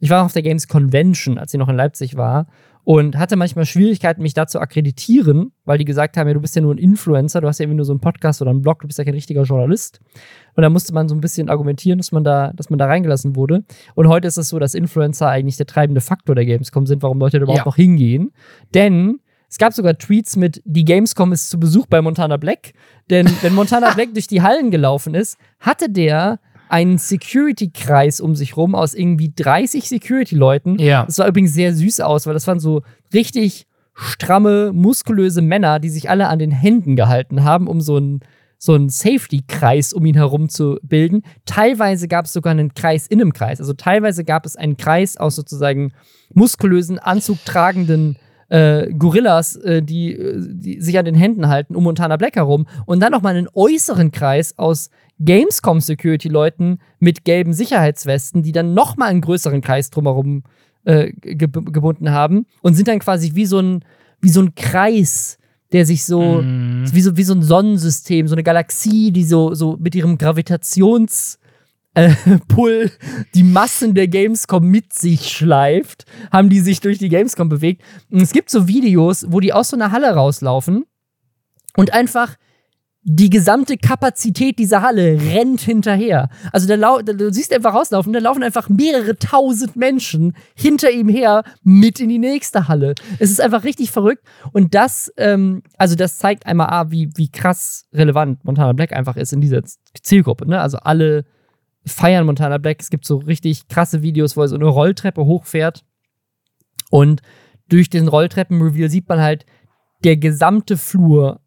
ich war auf der Games Convention, als sie noch in Leipzig war, und hatte manchmal Schwierigkeiten, mich da zu akkreditieren, weil die gesagt haben, ja, du bist ja nur ein Influencer, du hast ja irgendwie nur so einen Podcast oder einen Blog, du bist ja kein richtiger Journalist. Und da musste man so ein bisschen argumentieren, dass man da, dass man da reingelassen wurde. Und heute ist es so, dass Influencer eigentlich der treibende Faktor der Gamescom sind, warum Leute da überhaupt Ja. noch hingehen. Denn es gab sogar Tweets mit, die Gamescom ist zu Besuch bei Montana Black. Denn wenn Montana Black durch die Hallen gelaufen ist, hatte der einen Security-Kreis um sich rum aus irgendwie 30 Security-Leuten. Ja. Das sah übrigens sehr süß aus, weil das waren so richtig stramme, muskulöse Männer, die sich alle an den Händen gehalten haben, um so einen so einen Safety-Kreis um ihn herum zu bilden. Teilweise gab es sogar einen Kreis in einem Kreis. Also teilweise gab es einen Kreis aus sozusagen muskulösen, anzugtragenden äh, Gorillas, äh, die, äh, die sich an den Händen halten, um Montana Black herum. Und dann nochmal einen äußeren Kreis aus Gamescom-Security-Leuten mit gelben Sicherheitswesten, die dann nochmal einen größeren Kreis drumherum äh, ge gebunden haben und sind dann quasi wie so ein, wie so ein Kreis, der sich so, Mhm. wie so, wie so ein Sonnensystem, so eine Galaxie, die so, so mit ihrem Gravitations- Pull die Massen der Gamescom mit sich schleift, haben die sich durch die Gamescom bewegt. Und es gibt so Videos, wo die aus so einer Halle rauslaufen Und einfach die gesamte Kapazität dieser Halle rennt hinterher. Also da lau du siehst einfach rauslaufen, da laufen einfach mehrere tausend Menschen hinter ihm her mit in die nächste Halle. Es ist einfach richtig verrückt. Und das, ähm, also das zeigt einmal, ah, wie, wie krass relevant Montana Black einfach ist in dieser Zielgruppe. Ne? Also alle feiern Montana Black. Es gibt so richtig krasse Videos, wo er so eine Rolltreppe hochfährt. Und durch den Rolltreppenreveal sieht man halt, der gesamte Flur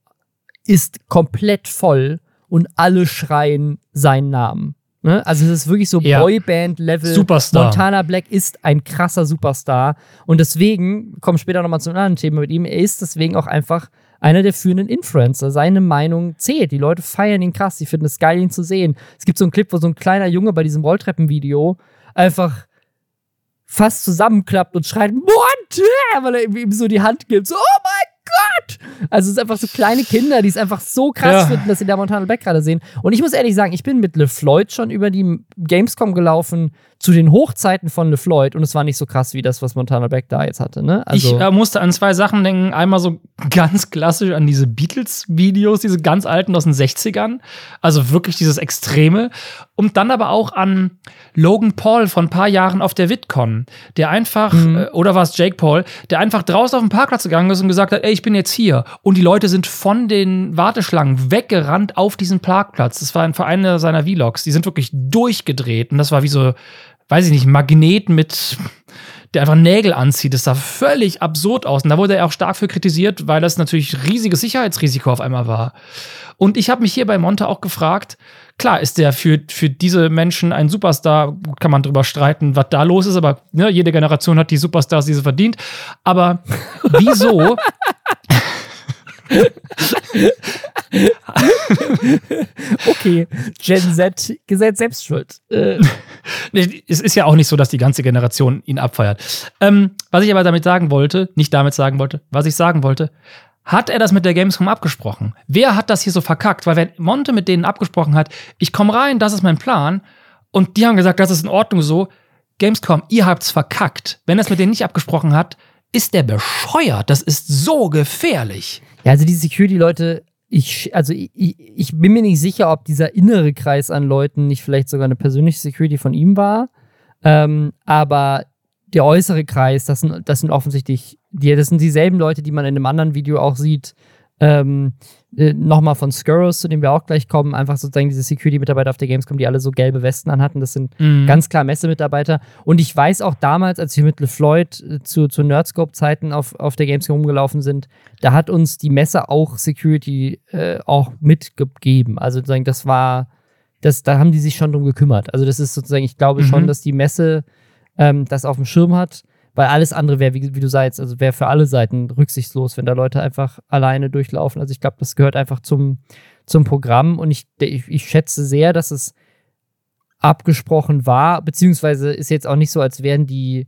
ist komplett voll und alle schreien seinen Namen. Ne? Also es ist wirklich so ja. Boyband-Level. Superstar. Montana Black ist ein krasser Superstar. Und deswegen, kommen später nochmal zu einem anderen Thema mit ihm, er ist deswegen auch einfach einer der führenden Influencer. Seine Meinung zählt. Die Leute feiern ihn krass. Die finden es geil, ihn zu sehen. Es gibt so einen Clip, wo so ein kleiner Junge bei diesem Rolltreppenvideo einfach fast zusammenklappt und schreit, Monte! Weil er ihm so die Hand gibt. So, oh mein Gott! Also es sind einfach so kleine Kinder, die es einfach so krass ja. finden, dass sie da Montana Black gerade sehen. Und ich muss ehrlich sagen, ich bin mit LeFloid schon über die Gamescom gelaufen zu den Hochzeiten von LeFloid und es war nicht so krass wie das, was Montana Black da jetzt hatte. Ne? Also ich äh, musste an zwei Sachen denken. Einmal so ganz klassisch an diese Beatles-Videos, diese ganz alten aus den 60ern. Also wirklich dieses Extreme. Und dann aber auch an Logan Paul von ein paar Jahren auf der VidCon, der einfach, mhm. äh, oder war es Jake Paul, der einfach draußen auf den Parkplatz gegangen ist und gesagt hat, ey, ich bin jetzt hier. Und die Leute sind von den Warteschlangen weggerannt auf diesen Parkplatz. Das war ein Verein seiner Vlogs. Die sind wirklich durchgedreht. Und das war wie so weiß ich nicht, Magnet mit, der einfach Nägel anzieht. Das sah völlig absurd aus. Und da wurde er auch stark für kritisiert, weil das natürlich riesiges Sicherheitsrisiko auf einmal war. Und ich habe mich hier bei Monte auch gefragt, klar ist der für, für diese Menschen ein Superstar, kann man drüber streiten, was da los ist, aber ne, jede Generation hat die Superstars, die sie verdient. Aber wieso okay, Gen Z, Gesetz selbst schuld. Äh. es ist ja auch nicht so, dass die ganze Generation ihn abfeiert. Ähm, was ich aber damit sagen wollte, nicht damit sagen wollte, was ich sagen wollte, hat er das mit der Gamescom abgesprochen? Wer hat das hier so verkackt? Weil wenn Monte mit denen abgesprochen hat, ich komme rein, das ist mein Plan, und die haben gesagt, das ist in Ordnung so, Gamescom, ihr habt's verkackt. Wenn er es mit denen nicht abgesprochen hat, ist der bescheuert. Das ist so gefährlich. Ja, also die Security-Leute, ich, also ich, ich bin mir nicht sicher, ob dieser innere Kreis an Leuten nicht vielleicht sogar eine persönliche Security von ihm war. Ähm, aber der äußere Kreis, das sind, das sind offensichtlich, die, das sind dieselben Leute, die man in einem anderen Video auch sieht, ähm, äh, Nochmal von Skurrus, zu dem wir auch gleich kommen, einfach sozusagen diese Security-Mitarbeiter auf der Gamescom, die alle so gelbe Westen anhatten. Das sind mhm. ganz klar Messemitarbeiter. Und ich weiß auch damals, als wir mit LeFloid äh, zu, zu Nerdscope-Zeiten auf, auf der Gamescom rumgelaufen sind, da hat uns die Messe auch Security äh, auch mitgegeben. Also sozusagen, das war, das, da haben die sich schon drum gekümmert. Also das ist sozusagen, ich glaube mhm. schon, dass die Messe ähm, das auf dem Schirm hat. Weil alles andere wäre, wie, wie, du sagst, also wäre für alle Seiten rücksichtslos, wenn da Leute einfach alleine durchlaufen. Also ich glaube, das gehört einfach zum, zum Programm und ich, ich, ich schätze sehr, dass es abgesprochen war, beziehungsweise ist jetzt auch nicht so, als wären die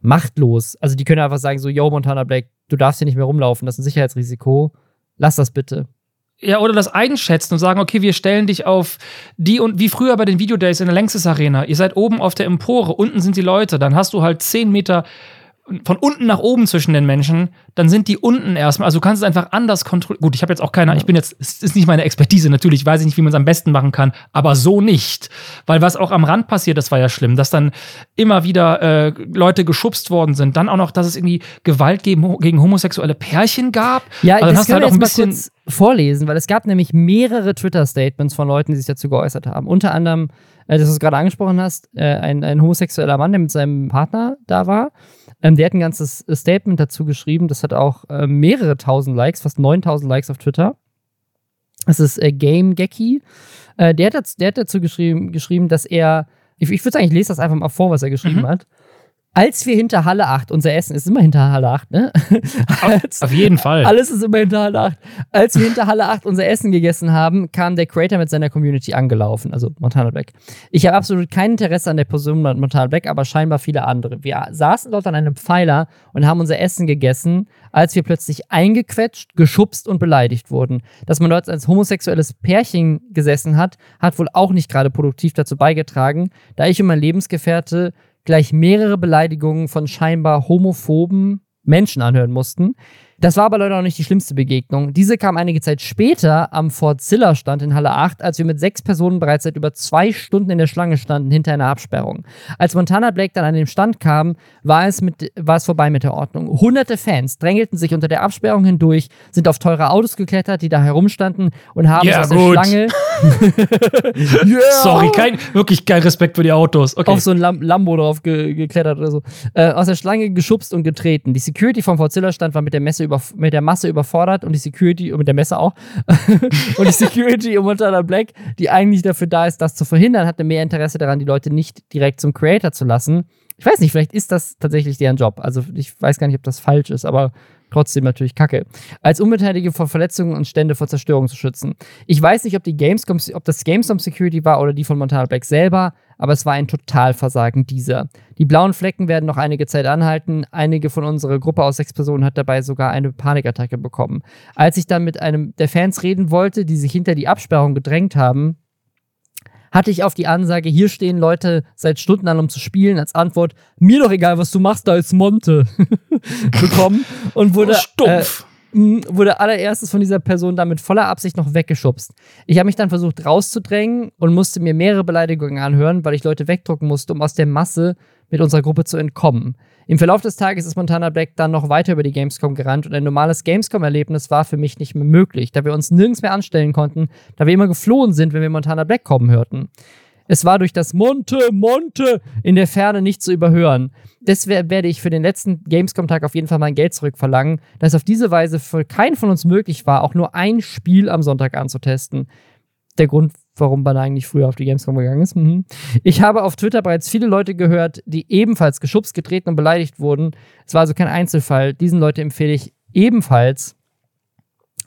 machtlos. Also die können einfach sagen so, yo, Montana Black, du darfst hier nicht mehr rumlaufen, das ist ein Sicherheitsrisiko, lass das bitte ja, oder das einschätzen und sagen, okay, wir stellen dich auf die und wie früher bei den Videodays in der Längstes Arena. Ihr seid oben auf der Empore, unten sind die Leute, dann hast du halt zehn Meter von unten nach oben zwischen den Menschen, dann sind die unten erstmal. Also du kannst es einfach anders kontrollieren. Gut, ich habe jetzt auch keine, ich bin jetzt, es ist nicht meine Expertise, natürlich weiß ich nicht, wie man es am besten machen kann, aber so nicht. Weil was auch am Rand passiert, das war ja schlimm, dass dann immer wieder äh, Leute geschubst worden sind. Dann auch noch, dass es irgendwie Gewalt gegen, gegen homosexuelle Pärchen gab. Ja, also das können halt wir jetzt mal kurz vorlesen, weil es gab nämlich mehrere Twitter-Statements von Leuten, die sich dazu geäußert haben. Unter anderem, äh, das du gerade angesprochen hast, äh, ein, ein homosexueller Mann, der mit seinem Partner da war ähm, der hat ein ganzes Statement dazu geschrieben. Das hat auch äh, mehrere tausend Likes, fast 9000 Likes auf Twitter. Das ist äh, Game Gecki. Äh, der, hat, der hat dazu geschrieben, geschrieben dass er, ich, ich würde sagen, ich lese das einfach mal vor, was er geschrieben mhm. hat als wir hinter Halle 8, unser Essen ist immer hinter Halle 8, ne? als, auf jeden Fall. Alles ist immer hinter Halle 8. Als wir hinter Halle 8 unser Essen gegessen haben, kam der Creator mit seiner Community angelaufen, also Montana Black. Ich habe absolut kein Interesse an der Person Montana Black, aber scheinbar viele andere. Wir saßen dort an einem Pfeiler und haben unser Essen gegessen, als wir plötzlich eingequetscht, geschubst und beleidigt wurden. Dass man dort als homosexuelles Pärchen gesessen hat, hat wohl auch nicht gerade produktiv dazu beigetragen, da ich und mein Lebensgefährte gleich mehrere Beleidigungen von scheinbar homophoben Menschen anhören mussten. Das war aber leider noch nicht die schlimmste Begegnung. Diese kam einige Zeit später am Fortzilla-Stand in Halle 8, als wir mit sechs Personen bereits seit über zwei Stunden in der Schlange standen hinter einer Absperrung. Als Montana Black dann an den Stand kam, war es, mit, war es vorbei mit der Ordnung. Hunderte Fans drängelten sich unter der Absperrung hindurch, sind auf teure Autos geklettert, die da herumstanden und haben es aus gut. der Schlange. Yeah. Sorry, kein, wirklich kein Respekt für die Autos. Okay. auf so ein Lam Lambo drauf ge geklettert oder so. Äh, aus der Schlange geschubst und getreten. Die Security vom Fortzilla-Stand war mit der, Messe mit der Masse überfordert und die Security, und mit der Messe auch, und die Security um Montana Black, die eigentlich dafür da ist, das zu verhindern, hatte mehr Interesse daran, die Leute nicht direkt zum Creator zu lassen. Ich weiß nicht, vielleicht ist das tatsächlich deren Job. Also ich weiß gar nicht, ob das falsch ist, aber trotzdem natürlich Kacke. Als Unbeteiligte vor Verletzungen und Stände vor Zerstörung zu schützen. Ich weiß nicht, ob die Gamescom, ob das Gamescom Security war oder die von Montana Black selber, aber es war ein Totalversagen dieser. Die blauen Flecken werden noch einige Zeit anhalten. Einige von unserer Gruppe aus sechs Personen hat dabei sogar eine Panikattacke bekommen. Als ich dann mit einem der Fans reden wollte, die sich hinter die Absperrung gedrängt haben, hatte ich auf die Ansage, hier stehen Leute seit Stunden an, um zu spielen, als Antwort, mir doch egal, was du machst, da ist Monte, bekommen und wurde, äh, Stumpf. mh, wurde allererstes von dieser Person dann mit voller Absicht noch weggeschubst. Ich habe mich dann versucht rauszudrängen und musste mir mehrere Beleidigungen anhören, weil ich Leute wegdrucken musste, um aus der Masse mit unserer Gruppe zu entkommen. Im Verlauf des Tages ist Montana Black dann noch weiter über die Gamescom gerannt und ein normales Gamescom-Erlebnis war für mich nicht mehr möglich, da wir uns nirgends mehr anstellen konnten, da wir immer geflohen sind, wenn wir Montana Black kommen hörten. Es war durch das Monte, Monte in der Ferne nicht zu überhören. Deswegen werde ich für den letzten Gamescom-Tag auf jeden Fall mein Geld zurückverlangen, da es auf diese Weise für keinen von uns möglich war, auch nur ein Spiel am Sonntag anzutesten. Der Grund, warum man eigentlich früher auf die Gamescom gegangen ist. Mhm. Ich habe auf Twitter bereits viele Leute gehört, die ebenfalls geschubst, getreten und beleidigt wurden. Es war also kein Einzelfall. Diesen Leute empfehle ich ebenfalls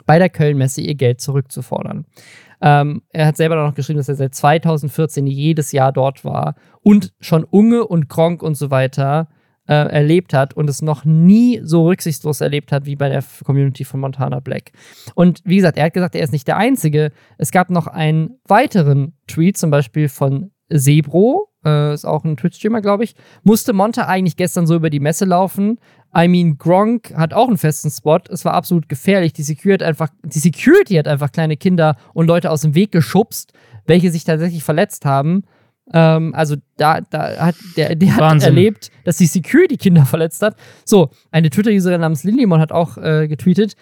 bei der Köln-Messe ihr Geld zurückzufordern. Ähm, er hat selber noch geschrieben, dass er seit 2014 jedes Jahr dort war und schon Unge und Kronk und so weiter äh, erlebt hat und es noch nie so rücksichtslos erlebt hat wie bei der Community von Montana Black. Und wie gesagt, er hat gesagt, er ist nicht der Einzige. Es gab noch einen weiteren Tweet, zum Beispiel von Sebro, äh, ist auch ein Twitch-Streamer, glaube ich. Musste Monta eigentlich gestern so über die Messe laufen. I mean, Gronk hat auch einen festen Spot. Es war absolut gefährlich. Die Security einfach, die Security hat einfach kleine Kinder und Leute aus dem Weg geschubst, welche sich tatsächlich verletzt haben. Ähm, also da, da hat der, der hat erlebt, dass die Security Kinder verletzt hat. So, eine Twitter-Userin namens Lindimon hat auch äh, getweetet.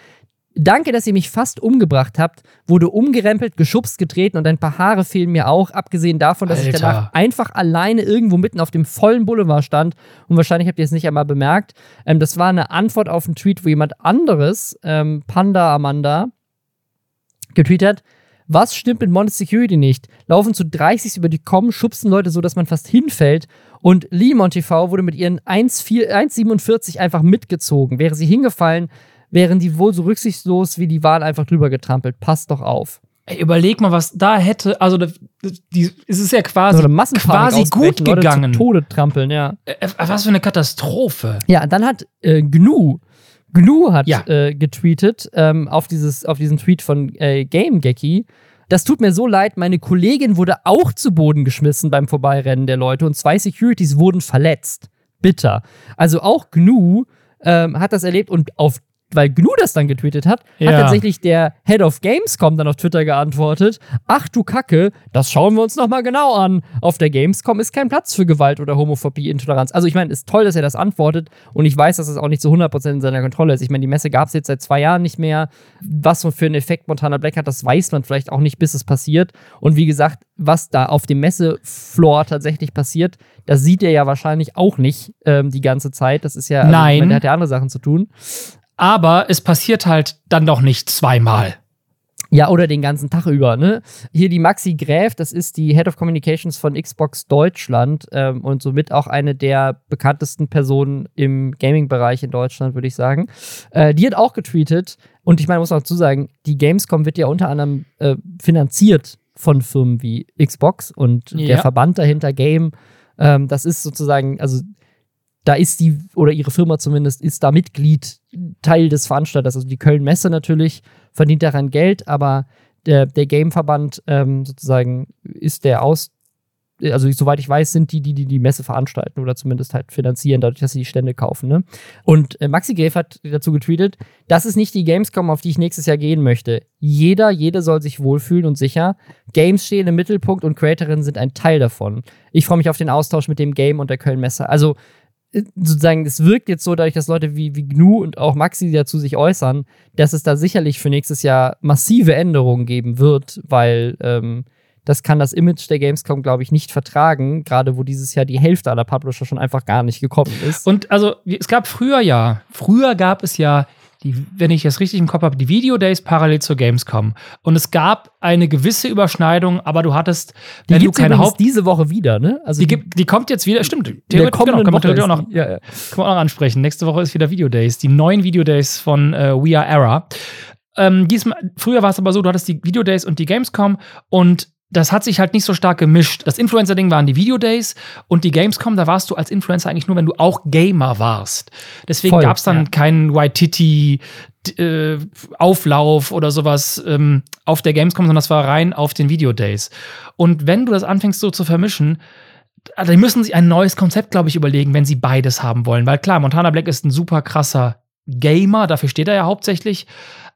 Danke, dass ihr mich fast umgebracht habt. Wurde umgerempelt, geschubst, getreten und ein paar Haare fehlen mir auch. Abgesehen davon, dass ich Alter. danach einfach alleine irgendwo mitten auf dem vollen Boulevard stand. Und wahrscheinlich habt ihr es nicht einmal bemerkt. Ähm, das war eine Antwort auf einen Tweet, wo jemand anderes, ähm, Panda Amanda, getweetet hat. Was stimmt mit Monte Security nicht? Laufen zu 30 über die Com, schubsen Leute so, dass man fast hinfällt. Und Limon TV wurde mit ihren 1,4 1,47 einfach mitgezogen. Wäre sie hingefallen, wären die wohl so rücksichtslos wie die Wahl einfach drüber getrampelt. Passt doch auf. Ey, überleg mal, was da hätte. Also, die, es ist ja quasi, quasi gut ausbrechen, Leute gegangen. Zu Tode trampeln, ja. Äh, was für eine Katastrophe. Ja, dann hat äh, GNU, GNU hat Ja. äh, getweetet ähm, auf, dieses, auf diesen Tweet von äh, GameGecki. Das tut mir so leid, meine Kollegin wurde auch zu Boden geschmissen beim Vorbeirennen der Leute und zwei Securities wurden verletzt. Bitter. Also auch GNU ähm, hat das erlebt und auf weil GNU das dann getweetet hat, hat Ja. tatsächlich der Head of Gamescom dann auf Twitter geantwortet: Ach du Kacke, das schauen wir uns nochmal genau an. Auf der Gamescom ist kein Platz für Gewalt oder Homophobie, Intoleranz. Also, ich meine, ist toll, dass er das antwortet und ich weiß, dass es auch nicht zu 100% in seiner Kontrolle ist. Ich meine, die Messe gab es jetzt seit zwei Jahren nicht mehr. Was für einen Effekt Montana Black hat, das weiß man vielleicht auch nicht, bis es passiert. Und wie gesagt, was da auf dem Messefloor tatsächlich passiert, das sieht er ja wahrscheinlich auch nicht ähm, die ganze Zeit. Das ist ja, also, Nein. ich meine, der hat ja andere Sachen zu tun. Aber es passiert halt dann doch nicht zweimal. Ja, oder den ganzen Tag über, ne? Hier die Maxi Gräf, das ist die Head of Communications von Xbox Deutschland ähm, und somit auch eine der bekanntesten Personen im Gaming-Bereich in Deutschland, würde ich sagen. Äh, die hat auch getweetet und ich meine, muss auch dazu sagen, die Gamescom wird ja unter anderem äh, finanziert von Firmen wie Xbox und der Ja. Verband dahinter Game. Ähm, das ist sozusagen, also da ist die, oder ihre Firma zumindest, ist da Mitglied, Teil des Veranstalters. Also die Köln-Messe natürlich verdient daran Geld, aber der, der Game-Verband ähm, sozusagen ist der also soweit ich weiß, sind die, die die, die Messe veranstalten oder zumindest halt finanzieren, dadurch, dass sie die Stände kaufen. Ne? Und äh, Maxi Grave hat dazu getweetet, das ist nicht die Gamescom, auf die ich nächstes Jahr gehen möchte. Jeder, jede soll sich wohlfühlen und sicher. Games stehen im Mittelpunkt und Creatorinnen sind ein Teil davon. Ich freue mich auf den Austausch mit dem Game und der Köln-Messe. Also sozusagen, es wirkt jetzt so, dadurch, dass Leute wie, wie GNU und auch Maxi dazu sich äußern, dass es da sicherlich für nächstes Jahr massive Änderungen geben wird, weil ähm, das kann das Image der Gamescom, glaube ich, nicht vertragen, gerade wo dieses Jahr die Hälfte aller Publisher schon einfach gar nicht gekommen ist. Und also, es gab früher ja, früher gab es ja die, wenn ich es richtig im Kopf habe, die Video Days parallel zur Gamescom. Und es gab eine gewisse Überschneidung, aber du hattest, die wenn du keine Haupt diese Woche wieder, ne? Also die, die, die kommt jetzt wieder, stimmt. Kommt genau, kann man auch noch, ja, ja. Kann man auch noch ansprechen. Nächste Woche ist wieder Video Days, die neuen Video Days von äh, We Are Era. Ähm, diesmal, früher war es aber so, du hattest die Video Days und die Gamescom und das hat sich halt nicht so stark gemischt. Das Influencer-Ding waren die Video-Days und die Gamescom, da warst du als Influencer eigentlich nur, wenn du auch Gamer warst. Deswegen gab es dann ja. keinen White äh, Auflauf oder sowas ähm, auf der Gamescom, sondern das war rein auf den Video-Days. Und wenn du das anfängst so zu vermischen, also die müssen sich ein neues Konzept, glaube ich, überlegen, wenn sie beides haben wollen. Weil klar, Montana Black ist ein super krasser Gamer, dafür steht er ja hauptsächlich.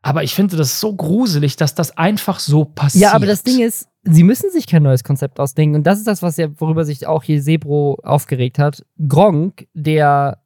Aber ich finde das so gruselig, dass das einfach so passiert. Ja, aber das Ding ist, sie müssen sich kein neues Konzept ausdenken. Und das ist das, was ja, worüber sich auch hier Sebro aufgeregt hat. Gronk, der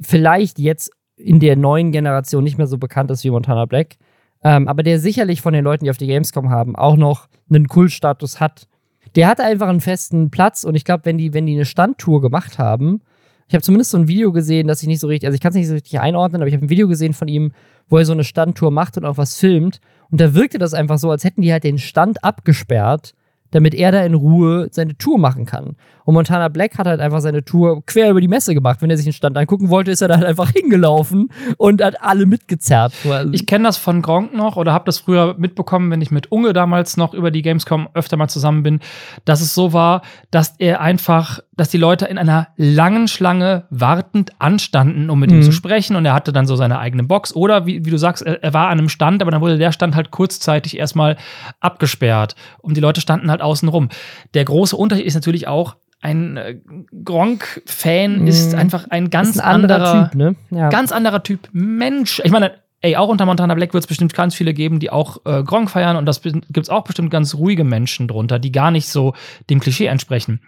vielleicht jetzt in der neuen Generation nicht mehr so bekannt ist wie Montana Black, ähm, aber der sicherlich von den Leuten, die auf die Gamescom haben, auch noch einen Kultstatus hat. Der hatte einfach einen festen Platz und ich glaube, wenn die, wenn die eine Standtour gemacht haben, ich habe zumindest so ein Video gesehen, das ich nicht so richtig, also ich kann es nicht so richtig einordnen, aber ich habe ein Video gesehen von ihm, wo er so eine Standtour macht und auch was filmt. Und da wirkte das einfach so, als hätten die halt den Stand abgesperrt damit er da in Ruhe seine Tour machen kann. Und Montana Black hat halt einfach seine Tour quer über die Messe gemacht. Wenn er sich den Stand angucken wollte, ist er da halt einfach hingelaufen und hat alle mitgezerrt. Ich kenne das von Gronk noch oder habe das früher mitbekommen, wenn ich mit Unge damals noch über die Gamescom öfter mal zusammen bin, dass es so war, dass er einfach, dass die Leute in einer langen Schlange wartend anstanden, um mit mhm. ihm zu sprechen. Und er hatte dann so seine eigene Box. Oder wie, wie du sagst, er, er war an einem Stand, aber dann wurde der Stand halt kurzzeitig erstmal abgesperrt. Und die Leute standen halt halt außen rum. Der große Unterschied ist natürlich auch, ein äh, Gronk-Fan mm. ist einfach ein ganz ein anderer, anderer, Typ, ne? Ja. Ganz anderer Typ Mensch. Ich meine, ey, auch unter Montana Black wird es bestimmt ganz viele geben, die auch äh, Gronk feiern und das gibt es auch bestimmt ganz ruhige Menschen drunter, die gar nicht so dem Klischee entsprechen.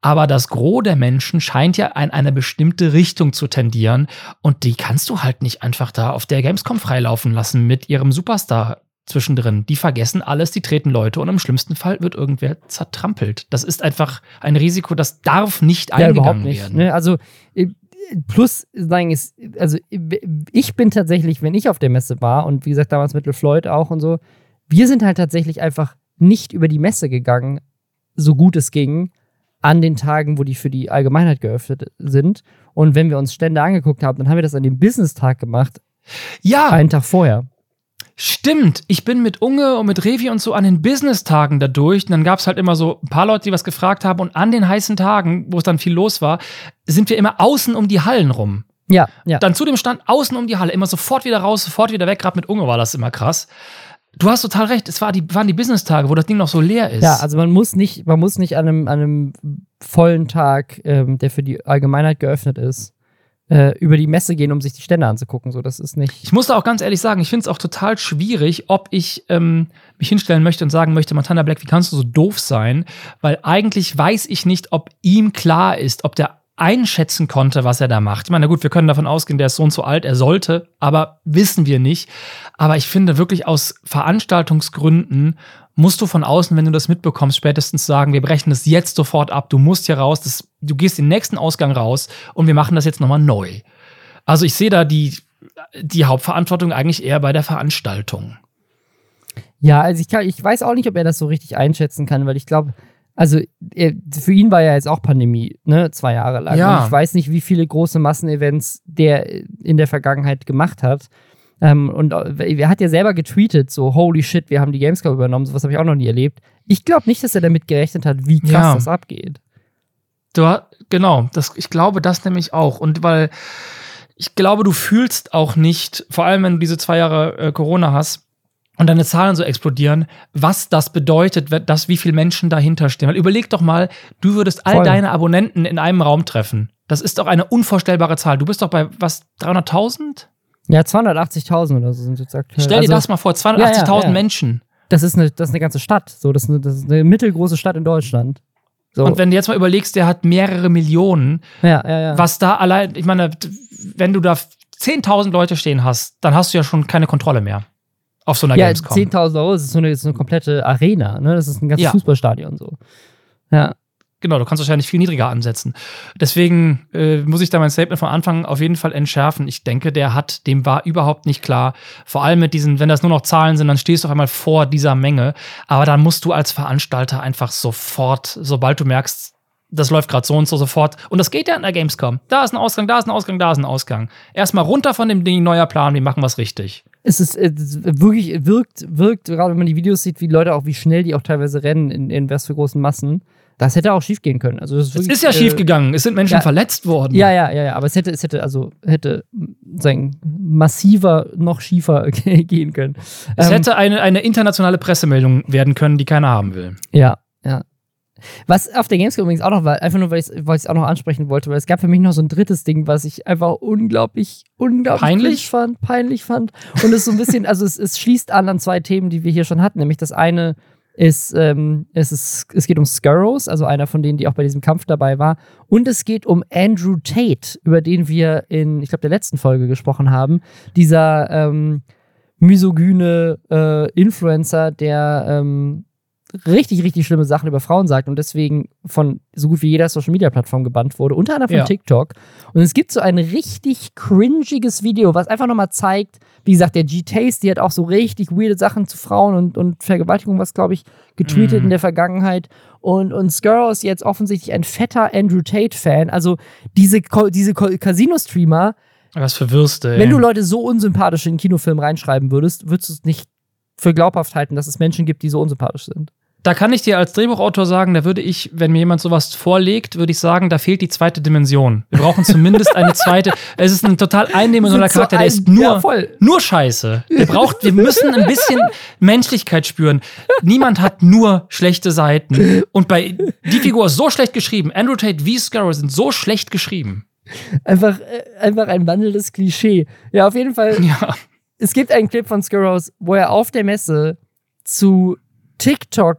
Aber das Gros der Menschen scheint ja in eine bestimmte Richtung zu tendieren und die kannst du halt nicht einfach da auf der Gamescom freilaufen lassen mit ihrem Superstar zwischendrin. Die vergessen alles, die treten Leute und im schlimmsten Fall wird irgendwer zertrampelt. Das ist einfach ein Risiko, das darf nicht ja, eingegangen nicht, werden. Ne? Also äh, plus sagen ist, also ich bin tatsächlich, wenn ich auf der Messe war und wie gesagt damals mit LeFloid auch und so, wir sind halt tatsächlich einfach nicht über die Messe gegangen, so gut es ging, an den Tagen, wo die für die Allgemeinheit geöffnet sind. Und wenn wir uns Stände angeguckt haben, dann haben wir das an dem Business-Tag gemacht. Ja. Einen Tag vorher. Stimmt, ich bin mit Unge und mit Revi und so an den Business-Tagen da durch. Und dann gab es halt immer so ein paar Leute, die was gefragt haben. Und an den heißen Tagen, wo es dann viel los war, sind wir immer außen um die Hallen rum. Ja, ja. Dann zu dem Stand außen um die Halle, immer sofort wieder raus, sofort wieder weg. Gerade mit Unge war das immer krass. Du hast total recht, es war die, waren die Business-Tage, wo das Ding noch so leer ist. Ja, also man muss nicht, man muss nicht an einem, an einem vollen Tag, ähm, der für die Allgemeinheit geöffnet ist, über die Messe gehen, um sich die Stände anzugucken. So, das ist nicht. Ich muss da auch ganz ehrlich sagen, ich finde es auch total schwierig, ob ich ähm, mich hinstellen möchte und sagen möchte, Montana Black, wie kannst du so doof sein? Weil eigentlich weiß ich nicht, ob ihm klar ist, ob der einschätzen konnte, was er da macht. Ich meine, gut, wir können davon ausgehen, der ist so und so alt, er sollte, aber wissen wir nicht. Aber ich finde wirklich aus Veranstaltungsgründen musst du von außen, wenn du das mitbekommst, spätestens sagen, wir brechen das jetzt sofort ab, du musst hier raus, das, du gehst den nächsten Ausgang raus und wir machen das jetzt nochmal neu. Also ich sehe da die, die Hauptverantwortung eigentlich eher bei der Veranstaltung. Ja, also ich, kann, ich weiß auch nicht, ob er das so richtig einschätzen kann, weil ich glaube, also er, für ihn war ja jetzt auch Pandemie, ne, zwei Jahre lang. Ja. Und ich weiß nicht, wie viele große Massenevents der in der Vergangenheit gemacht hat. Ähm, und äh, er hat ja selber getweetet, so, holy shit, wir haben die Gamescom übernommen, sowas habe ich auch noch nie erlebt. Ich glaube nicht, dass er damit gerechnet hat, wie krass ja. das abgeht. Du, genau, das, ich glaube das nämlich auch. Und weil ich glaube, du fühlst auch nicht, vor allem wenn du diese zwei Jahre äh, Corona hast, und deine Zahlen so explodieren, was das bedeutet, dass wie viele Menschen dahinter stehen. Weil überleg doch mal, du würdest all Voll. deine Abonnenten in einem Raum treffen. Das ist doch eine unvorstellbare Zahl. Du bist doch bei was 300.000? Ja, 280.000 oder so sind jetzt aktuell. Stell dir Also, das mal vor, 280.000 Ja, ja, ja. Menschen. Das ist, eine, das ist eine ganze Stadt. So, das, ist eine, das ist eine mittelgroße Stadt in Deutschland. So. Und wenn du jetzt mal überlegst, der hat mehrere Millionen, ja, ja, ja. was da allein, ich meine, wenn du da 10.000 Leute stehen hast, dann hast du ja schon keine Kontrolle mehr auf so einer ja, Gamescom. 10.000 Euro, das ist so eine, ist eine komplette Arena. Ne? Das ist ein ganzes Ja. Fußballstadion so. Ja. Genau, du kannst wahrscheinlich viel niedriger ansetzen. Deswegen äh, muss ich da mein Statement von Anfang auf jeden Fall entschärfen. Ich denke, der hat, dem war überhaupt nicht klar. Vor allem mit diesen, wenn das nur noch Zahlen sind, dann stehst du auf einmal vor dieser Menge. Aber dann musst du als Veranstalter einfach sofort, sobald du merkst, das läuft gerade so und so sofort. Und das geht ja in der Gamescom. Da ist ein Ausgang, da ist ein Ausgang, da ist ein Ausgang. Erstmal runter von dem Ding, neuer Plan, wir machen was richtig. Es ist, es ist wirklich, wirkt, wirkt, gerade wenn man die Videos sieht, wie Leute auch, wie schnell die auch teilweise rennen in, in was für großen Massen. Das hätte auch schief gehen können. Also das ist, Es wirklich, ist ja äh, schief gegangen. Es sind Menschen ja. verletzt worden. Ja, ja, ja, ja, aber es hätte, es hätte, also hätte sagen, massiver noch schiefer gehen können. Es Ähm, hätte eine, eine internationale Pressemeldung werden können, die keiner haben will. Ja. Was auf der Gamescom übrigens auch noch war, einfach nur, weil ich es auch noch ansprechen wollte, weil es gab für mich noch so ein drittes Ding, was ich einfach unglaublich, unglaublich Peinlich? fand, peinlich fand. Und es so ein bisschen, also es, es schließt an an zwei Themen, die wir hier schon hatten. Nämlich das eine ist, ähm, es ist, es geht um Skurrows, also einer von denen, die auch bei diesem Kampf dabei war. Und es geht um Andrew Tate, über den wir in, ich glaube, der letzten Folge gesprochen haben. Dieser ähm, misogyne äh, Influencer, der ähm, richtig, richtig schlimme Sachen über Frauen sagt und deswegen von so gut wie jeder Social-Media-Plattform gebannt wurde, unter anderem von Ja. TikTok. Und es gibt so ein richtig cringiges Video, was einfach nochmal zeigt, wie gesagt, der G-Taste, die hat auch so richtig weirde Sachen zu Frauen und, und Vergewaltigung, was, glaube ich, getweetet Mhm. in der Vergangenheit. Und, und Skuro ist jetzt offensichtlich ein fetter Andrew Tate-Fan. Also diese, diese Casino-Streamer, Was für Würste, ey. wenn du Leute so unsympathisch in einen Kinofilm reinschreiben würdest, würdest du es nicht für glaubhaft halten, dass es Menschen gibt, die so unsympathisch sind. Da kann ich dir als Drehbuchautor sagen, da würde ich, wenn mir jemand sowas vorlegt, würde ich sagen, da fehlt die zweite Dimension. Wir brauchen zumindest eine zweite. Es ist ein total eindimensionaler So Charakter, der ein- ist nur, ja, voll. nur Scheiße. Der braucht, wir müssen ein bisschen Menschlichkeit spüren. Niemand hat nur schlechte Seiten. Und bei die Figur ist so schlecht geschrieben. Andrew Tate wie Scarrow sind so schlecht geschrieben. Einfach, äh, einfach ein wandelndes Klischee. Ja, auf jeden Fall. Ja. Es gibt einen Clip von Skurrows, wo er auf der Messe zu TikTok,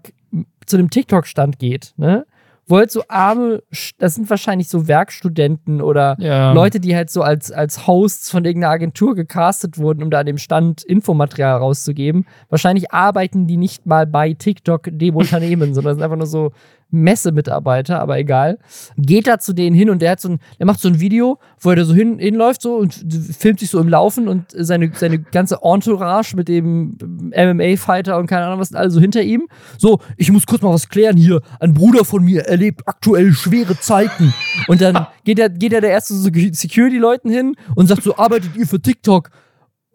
zu dem TikTok-Stand geht, ne? Wo halt so arme, das sind wahrscheinlich so Werkstudenten oder Ja. Leute, die halt so als, als Hosts von irgendeiner Agentur gecastet wurden, um da an dem Stand Infomaterial rauszugeben. Wahrscheinlich arbeiten die nicht mal bei TikTok, dem Unternehmen, sondern sind einfach nur so Messemitarbeiter, aber egal. Geht da zu denen hin und der hat so ein, der macht so ein Video, wo er da so hin, hinläuft so und filmt sich so im Laufen und seine, seine ganze Entourage mit dem MMA-Fighter und keine Ahnung was alle so hinter ihm. So, ich muss kurz mal was klären hier. Ein Bruder von mir erlebt aktuell schwere Zeiten. Und dann geht er, geht er der erste so Security-Leuten hin und sagt so, arbeitet ihr für TikTok?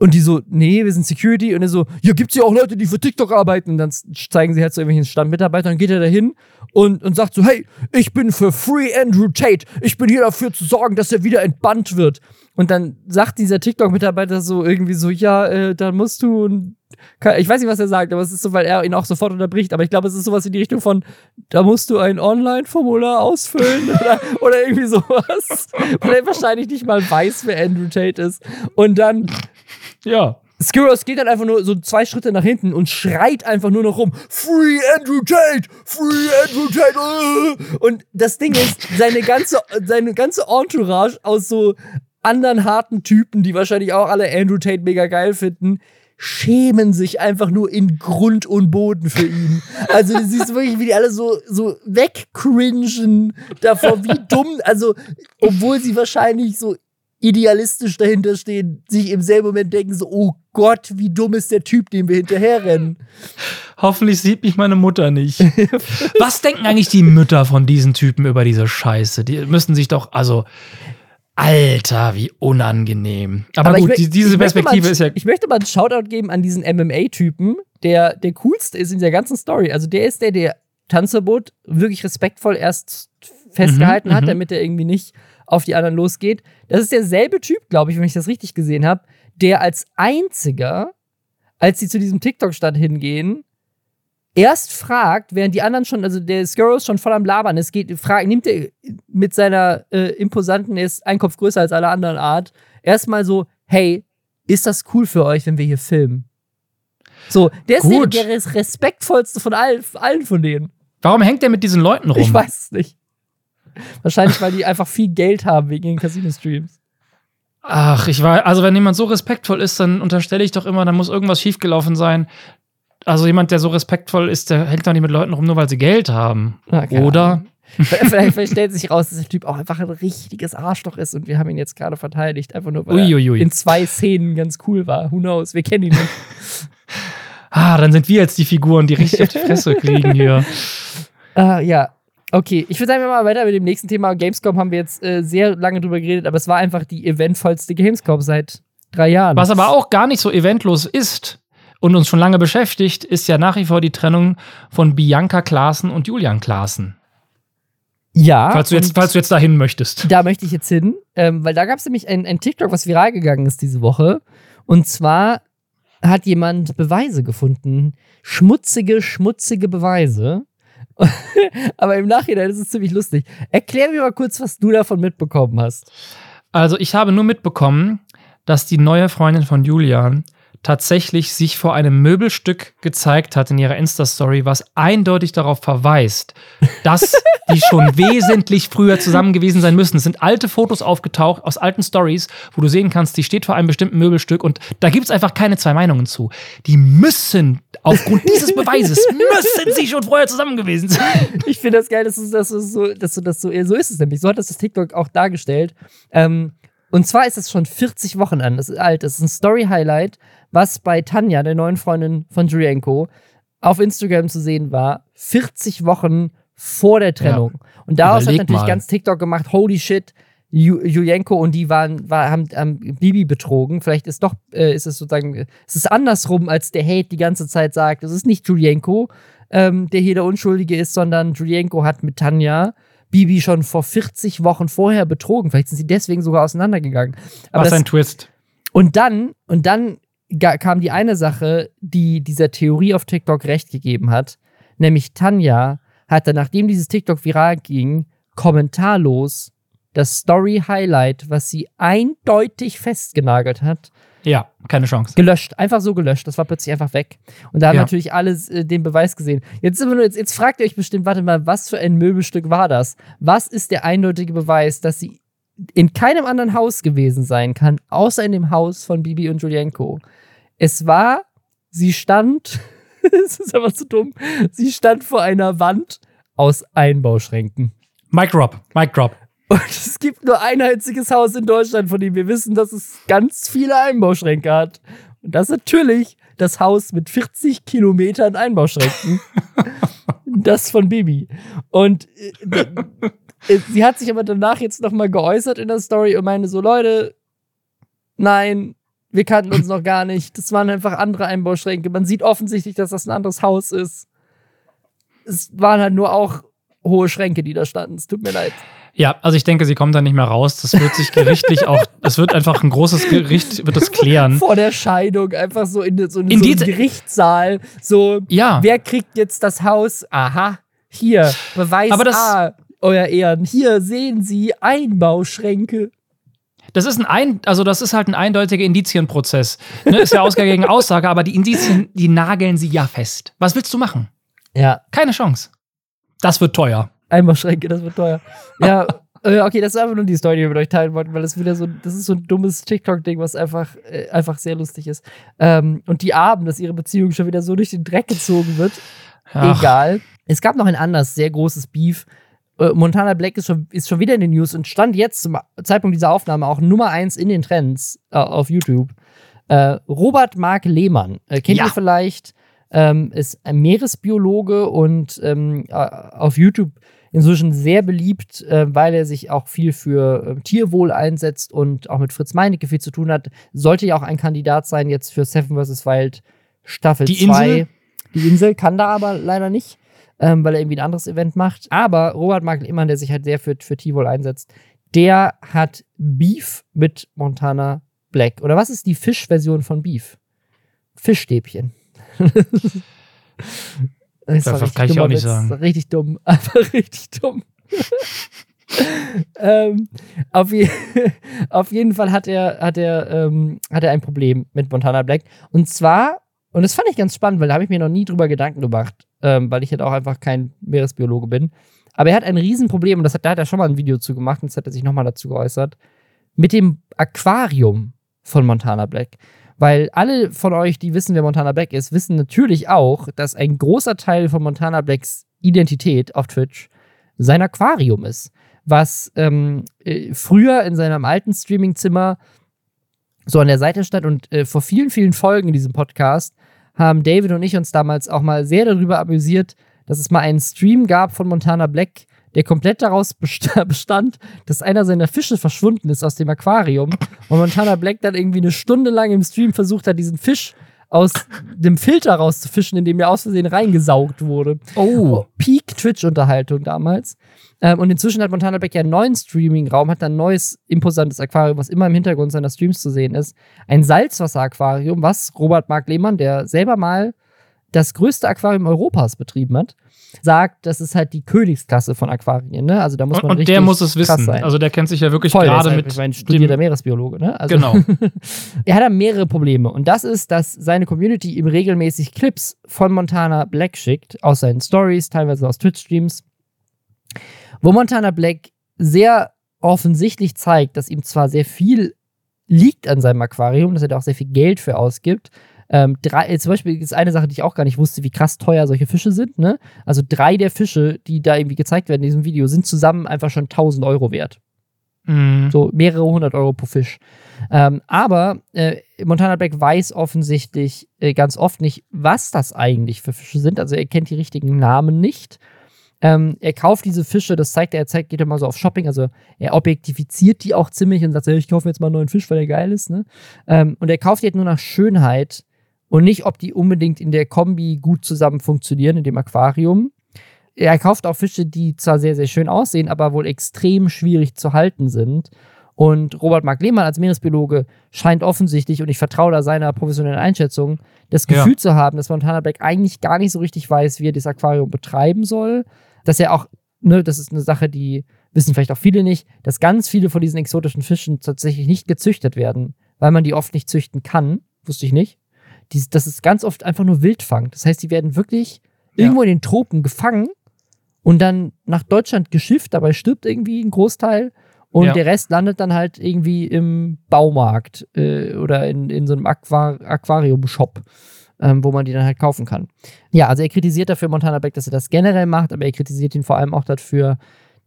Und die so, nee, wir sind Security. Und er so, ja, gibt's ja auch Leute, die für TikTok arbeiten. Und dann zeigen sie halt so irgendwelchen Standmitarbeitern. Dann geht er da hin und, und sagt so, hey, ich bin für Free Andrew Tate. Ich bin hier dafür zu sorgen, dass er wieder entbannt wird. Und dann sagt dieser TikTok-Mitarbeiter so irgendwie so, ja, äh, dann musst du, ich weiß nicht, was er sagt, aber es ist so, weil er ihn auch sofort unterbricht. Aber ich glaube, es ist sowas in die Richtung von, da musst du ein Online-Formular ausfüllen oder, oder irgendwie sowas. Weil er wahrscheinlich nicht mal weiß, wer Andrew Tate ist. Und dann Ja. Skiros geht dann einfach nur so zwei Schritte nach hinten und schreit einfach nur noch rum: Free Andrew Tate! Free Andrew Tate! äh!" Und das Ding ist, seine ganze, seine ganze Entourage aus so anderen harten Typen, die wahrscheinlich auch alle Andrew Tate mega geil finden, schämen sich einfach nur in Grund und Boden für ihn. Also du siehst wirklich, wie die alle so, so wegcringen davor, wie dumm, also obwohl sie wahrscheinlich so idealistisch dahinter stehen, sich im selben Moment denken so, oh Gott, wie dumm ist der Typ, dem wir hinterherrennen. Hoffentlich sieht mich meine Mutter nicht. Was denken eigentlich die Mütter von diesen Typen über diese Scheiße? Die müssen sich doch, also, Alter, wie unangenehm. Aber, ich gut, mö- die, diese ich Perspektive mal, ist ja. Ich möchte mal einen Shoutout geben an diesen MMA-Typen, der der coolste ist in der ganzen Story. Also der ist der, der Tanzverbot wirklich respektvoll erst festgehalten Mhm, hat, mhm. damit er irgendwie nicht auf die anderen losgeht. Das ist derselbe Typ, glaube ich, wenn ich das richtig gesehen habe, der als einziger als sie zu diesem TikTok-Stand hingehen, erst fragt, während die anderen schon, also der Skurrus schon voll am Labern ist, geht, fragt, nimmt er mit seiner äh, imposanten, er ist ein Kopf größer als alle anderen Art, erstmal so, hey, ist das cool für euch, wenn wir hier filmen? So, der ist der, der respektvollste von allen, allen von denen. Warum hängt der mit diesen Leuten rum? Ich weiß es nicht. Wahrscheinlich, weil die einfach viel Geld haben wegen den Casino-Streams. Ach, ich war, also wenn jemand so respektvoll ist, dann unterstelle ich doch immer, dann muss irgendwas schiefgelaufen sein. Also jemand, der so respektvoll ist, der hängt doch nicht mit Leuten rum, nur weil sie Geld haben. Na, Oder? vielleicht, vielleicht stellt sich raus, dass der Typ auch einfach ein richtiges Arschloch ist und wir haben ihn jetzt gerade verteidigt, einfach nur weil Uiuiui. er in zwei Szenen ganz cool war. Who knows? Wir kennen ihn nicht. ah, dann sind wir jetzt die Figuren, die richtig auf die Fresse kriegen hier. Uh, ja, Okay, ich würde sagen, wir machen weiter mit dem nächsten Thema. Gamescom haben wir jetzt äh, sehr lange drüber geredet, aber es war einfach die eventvollste Gamescom seit drei Jahren. Was aber auch gar nicht so eventlos ist und uns schon lange beschäftigt, ist ja nach wie vor die Trennung von Bianca Klaassen und Julian Klaassen. Ja. Falls du jetzt, falls du jetzt dahin möchtest. Da möchte ich jetzt hin, ähm, weil da gab es nämlich ein, ein TikTok, was viral gegangen ist diese Woche. Und zwar hat jemand Beweise gefunden. Schmutzige, schmutzige Beweise Aber im Nachhinein ist es ziemlich lustig. Erklär mir mal kurz, was du davon mitbekommen hast. Also, ich habe nur mitbekommen, dass die neue Freundin von Julian tatsächlich sich vor einem Möbelstück gezeigt hat in ihrer Insta-Story, was eindeutig darauf verweist, dass die schon wesentlich früher zusammen gewesen sein müssen. Es sind alte Fotos aufgetaucht aus alten Stories, wo du sehen kannst, die steht vor einem bestimmten Möbelstück und da gibt es einfach keine zwei Meinungen zu. Die müssen aufgrund dieses Beweises müssen sie schon vorher zusammen gewesen sein. Ich finde das geil, dass du das so, dass du das so, so ist es nämlich. So hat das das TikTok auch dargestellt. Ähm, und zwar ist es schon 40 Wochen an, das ist alt, das ist ein Story-Highlight, was bei Tanja, der neuen Freundin von Julienko, auf Instagram zu sehen war, 40 Wochen vor der Trennung. Ja. Und daraus Überleg hat natürlich mal. ganz TikTok gemacht, holy shit, Julienko und die waren, war, haben, haben, Bibi betrogen. Vielleicht ist doch, äh, ist es sozusagen, es ist andersrum, als der Hate die ganze Zeit sagt. Es ist nicht Julienko, ähm, der hier der Unschuldige ist, sondern Julienko hat mit Tanja Bibi schon vor 40 Wochen vorher betrogen. Vielleicht sind sie deswegen sogar auseinandergegangen. Aber Was das, ein Twist. Und dann, und dann kam die eine Sache, die dieser Theorie auf TikTok recht gegeben hat, nämlich Tanja hatte, nachdem dieses TikTok viral ging, kommentarlos das Story-Highlight, was sie eindeutig festgenagelt hat, ja, keine Chance. Gelöscht, einfach so gelöscht. Das war plötzlich einfach weg. Und da haben ja. natürlich alle äh, den Beweis gesehen. Jetzt, nur, jetzt, jetzt fragt ihr euch bestimmt, warte mal, was für ein Möbelstück war das? Was ist der eindeutige Beweis, dass sie in keinem anderen Haus gewesen sein kann, außer in dem Haus von Bibi und Julienko? Es war, sie stand, es ist einfach zu dumm, sie stand vor einer Wand aus Einbauschränken. Mic drop, Mic drop. Und es gibt nur ein einziges Haus in Deutschland, von dem wir wissen, dass es ganz viele Einbauschränke hat. Und das ist natürlich das Haus mit 40 Kilometern Einbauschränken. das von Bibi. Und äh, sie hat sich aber danach jetzt nochmal geäußert in der Story und meinte so, Leute, nein, wir kannten uns noch gar nicht. Das waren einfach andere Einbauschränke. Man sieht offensichtlich, dass das ein anderes Haus ist. Es waren halt nur auch hohe Schränke, die da standen. Es tut mir leid. Ja, also ich denke, sie kommt da nicht mehr raus. Das wird sich gerichtlich auch, es wird einfach ein großes Gericht, wird das klären. Vor der Scheidung, einfach so in, so in, in so einen Gerichtssaal. So, ja. wer kriegt jetzt das Haus? Aha, hier, Beweis Aber das, A, euer Ehren. Hier sehen Sie Einbauschränke. Das ist ein, ein also das ist halt ein eindeutiger Indizienprozess. Ne, ist ja Ausgabe gegen Aussage, aber die Indizien, die nageln sie ja fest. Was willst du machen? Ja. Keine Chance. Das wird teuer. Einbauschränke, das wird teuer. Ja, äh, okay, das ist einfach nur die Story, die wir mit euch teilen wollten, weil das wieder so, das ist so ein dummes TikTok-Ding, was einfach, äh, einfach sehr lustig ist. Ähm, und die Abend, dass ihre Beziehung schon wieder so durch den Dreck gezogen wird. Ach. Egal. Es gab noch ein anderes, sehr großes Beef. Äh, Montana Black ist schon, ist schon wieder in den News und stand jetzt zum Zeitpunkt dieser Aufnahme auch Nummer 1 in den Trends äh, auf YouTube. Äh, Robert Mark Lehmann, äh, kennt ja. ihr vielleicht, ähm, ist ein Meeresbiologe und ähm, auf YouTube inzwischen sehr beliebt, äh, weil er sich auch viel für äh, Tierwohl einsetzt und auch mit Fritz Meinecke viel zu tun hat. Sollte ja auch ein Kandidat sein jetzt für Seven vs. Wild Staffel 2. Die Insel kann da aber leider nicht, ähm, weil er irgendwie ein anderes Event macht. Aber Robert Markel Immann, der sich halt sehr für, für Tierwohl einsetzt, der hat Beef mit Montana Black. Oder was ist die Fischversion von Beef? Fischstäbchen. das, das kann ich auch nicht sagen. Richtig dumm. Einfach richtig dumm. ähm, auf, je auf, jeden Fall hat er, hat, er, ähm, hat er ein Problem mit Montana Black. Und zwar, und das fand ich ganz spannend, weil da habe ich mir noch nie drüber Gedanken gemacht, ähm, weil ich halt auch einfach kein Meeresbiologe bin. Aber er hat ein Riesenproblem, und das hat, da hat er schon mal ein Video zu gemacht, und das hat er sich nochmal dazu geäußert, mit dem Aquarium von Montana Black. Weil alle von euch, die wissen, wer Montana Black ist, wissen natürlich auch, dass ein großer Teil von Montana Blacks Identität auf Twitch sein Aquarium ist was ähm, äh, früher in seinem alten Streamingzimmer so an der Seite stand und äh, vor vielen, vielen Folgen in diesem Podcast haben David und ich uns damals auch mal sehr darüber amüsiert, dass es mal einen Stream gab von Montana Black, der komplett daraus bestand, dass einer seiner Fische verschwunden ist aus dem Aquarium und Montana Black dann irgendwie eine Stunde lang im Stream versucht hat, diesen Fisch aus dem Filter rauszufischen, in dem er aus Versehen reingesaugt wurde. Oh. Peak Twitch-Unterhaltung damals. Ähm, und inzwischen hat Montana Beck ja einen neuen Streaming-Raum, hat ein neues, imposantes Aquarium, was immer im Hintergrund seiner Streams zu sehen ist. Ein Salzwasser-Aquarium, was Robert Mark Lehmann, der selber mal das größte Aquarium Europas betrieben hat, sagt, das ist halt die Königsklasse von Aquarien. Ne? Also da muss man und, und der muss es wissen. Sein. Also der kennt sich ja wirklich Voll, gerade mit. Ich meine, studierter Meeresbiologe. Ne? Also, genau. er hat da mehrere Probleme. Und das ist, dass seine Community ihm regelmäßig Clips von Montana Black schickt, aus seinen Stories, teilweise aus Twitch-Streams, wo Montana Black sehr offensichtlich zeigt, dass ihm zwar sehr viel liegt an seinem Aquarium, dass er da auch sehr viel Geld für ausgibt, ähm, drei, äh, zum Beispiel ist eine Sache, die ich auch gar nicht wusste, wie krass teuer solche Fische sind. Ne? Also drei der Fische, die da irgendwie gezeigt werden in diesem Video, sind zusammen einfach schon 1000 Euro wert. Mhm. So mehrere hundert Euro pro Fisch. Ähm, aber äh, Montana Black weiß offensichtlich äh, ganz oft nicht, was das eigentlich für Fische sind. Also er kennt die richtigen Namen nicht. Ähm, er kauft diese Fische, das zeigt er, er zeigt, geht immer so auf Shopping, also er objektifiziert die auch ziemlich und sagt, ich kaufe jetzt mal einen neuen Fisch, weil der geil ist. Ne? Ähm, und er kauft die halt nur nach Schönheit und nicht, ob die unbedingt in der Kombi gut zusammen funktionieren, in dem Aquarium. Er kauft auch Fische, die zwar sehr, sehr schön aussehen, aber wohl extrem schwierig zu halten sind. Und Robert Mark Lehmann als Meeresbiologe scheint offensichtlich, und ich vertraue da seiner professionellen Einschätzung, das Gefühl ja. zu haben, dass Montana Black eigentlich gar nicht so richtig weiß, wie er das Aquarium betreiben soll. Dass er auch, ne, das ist eine Sache, die wissen vielleicht auch viele nicht, dass ganz viele von diesen exotischen Fischen tatsächlich nicht gezüchtet werden, weil man die oft nicht züchten kann. Wusste ich nicht die, das ist ganz oft einfach nur Wildfang. Das heißt, die werden wirklich ja. irgendwo in den Tropen gefangen und dann nach Deutschland geschifft, dabei stirbt irgendwie ein Großteil und ja. der Rest landet dann halt irgendwie im Baumarkt äh, oder in, in so einem Aquar Aquarium-Shop, ähm, wo man die dann halt kaufen kann. Ja, also er kritisiert dafür Montana Beck, dass er das generell macht, aber er kritisiert ihn vor allem auch dafür,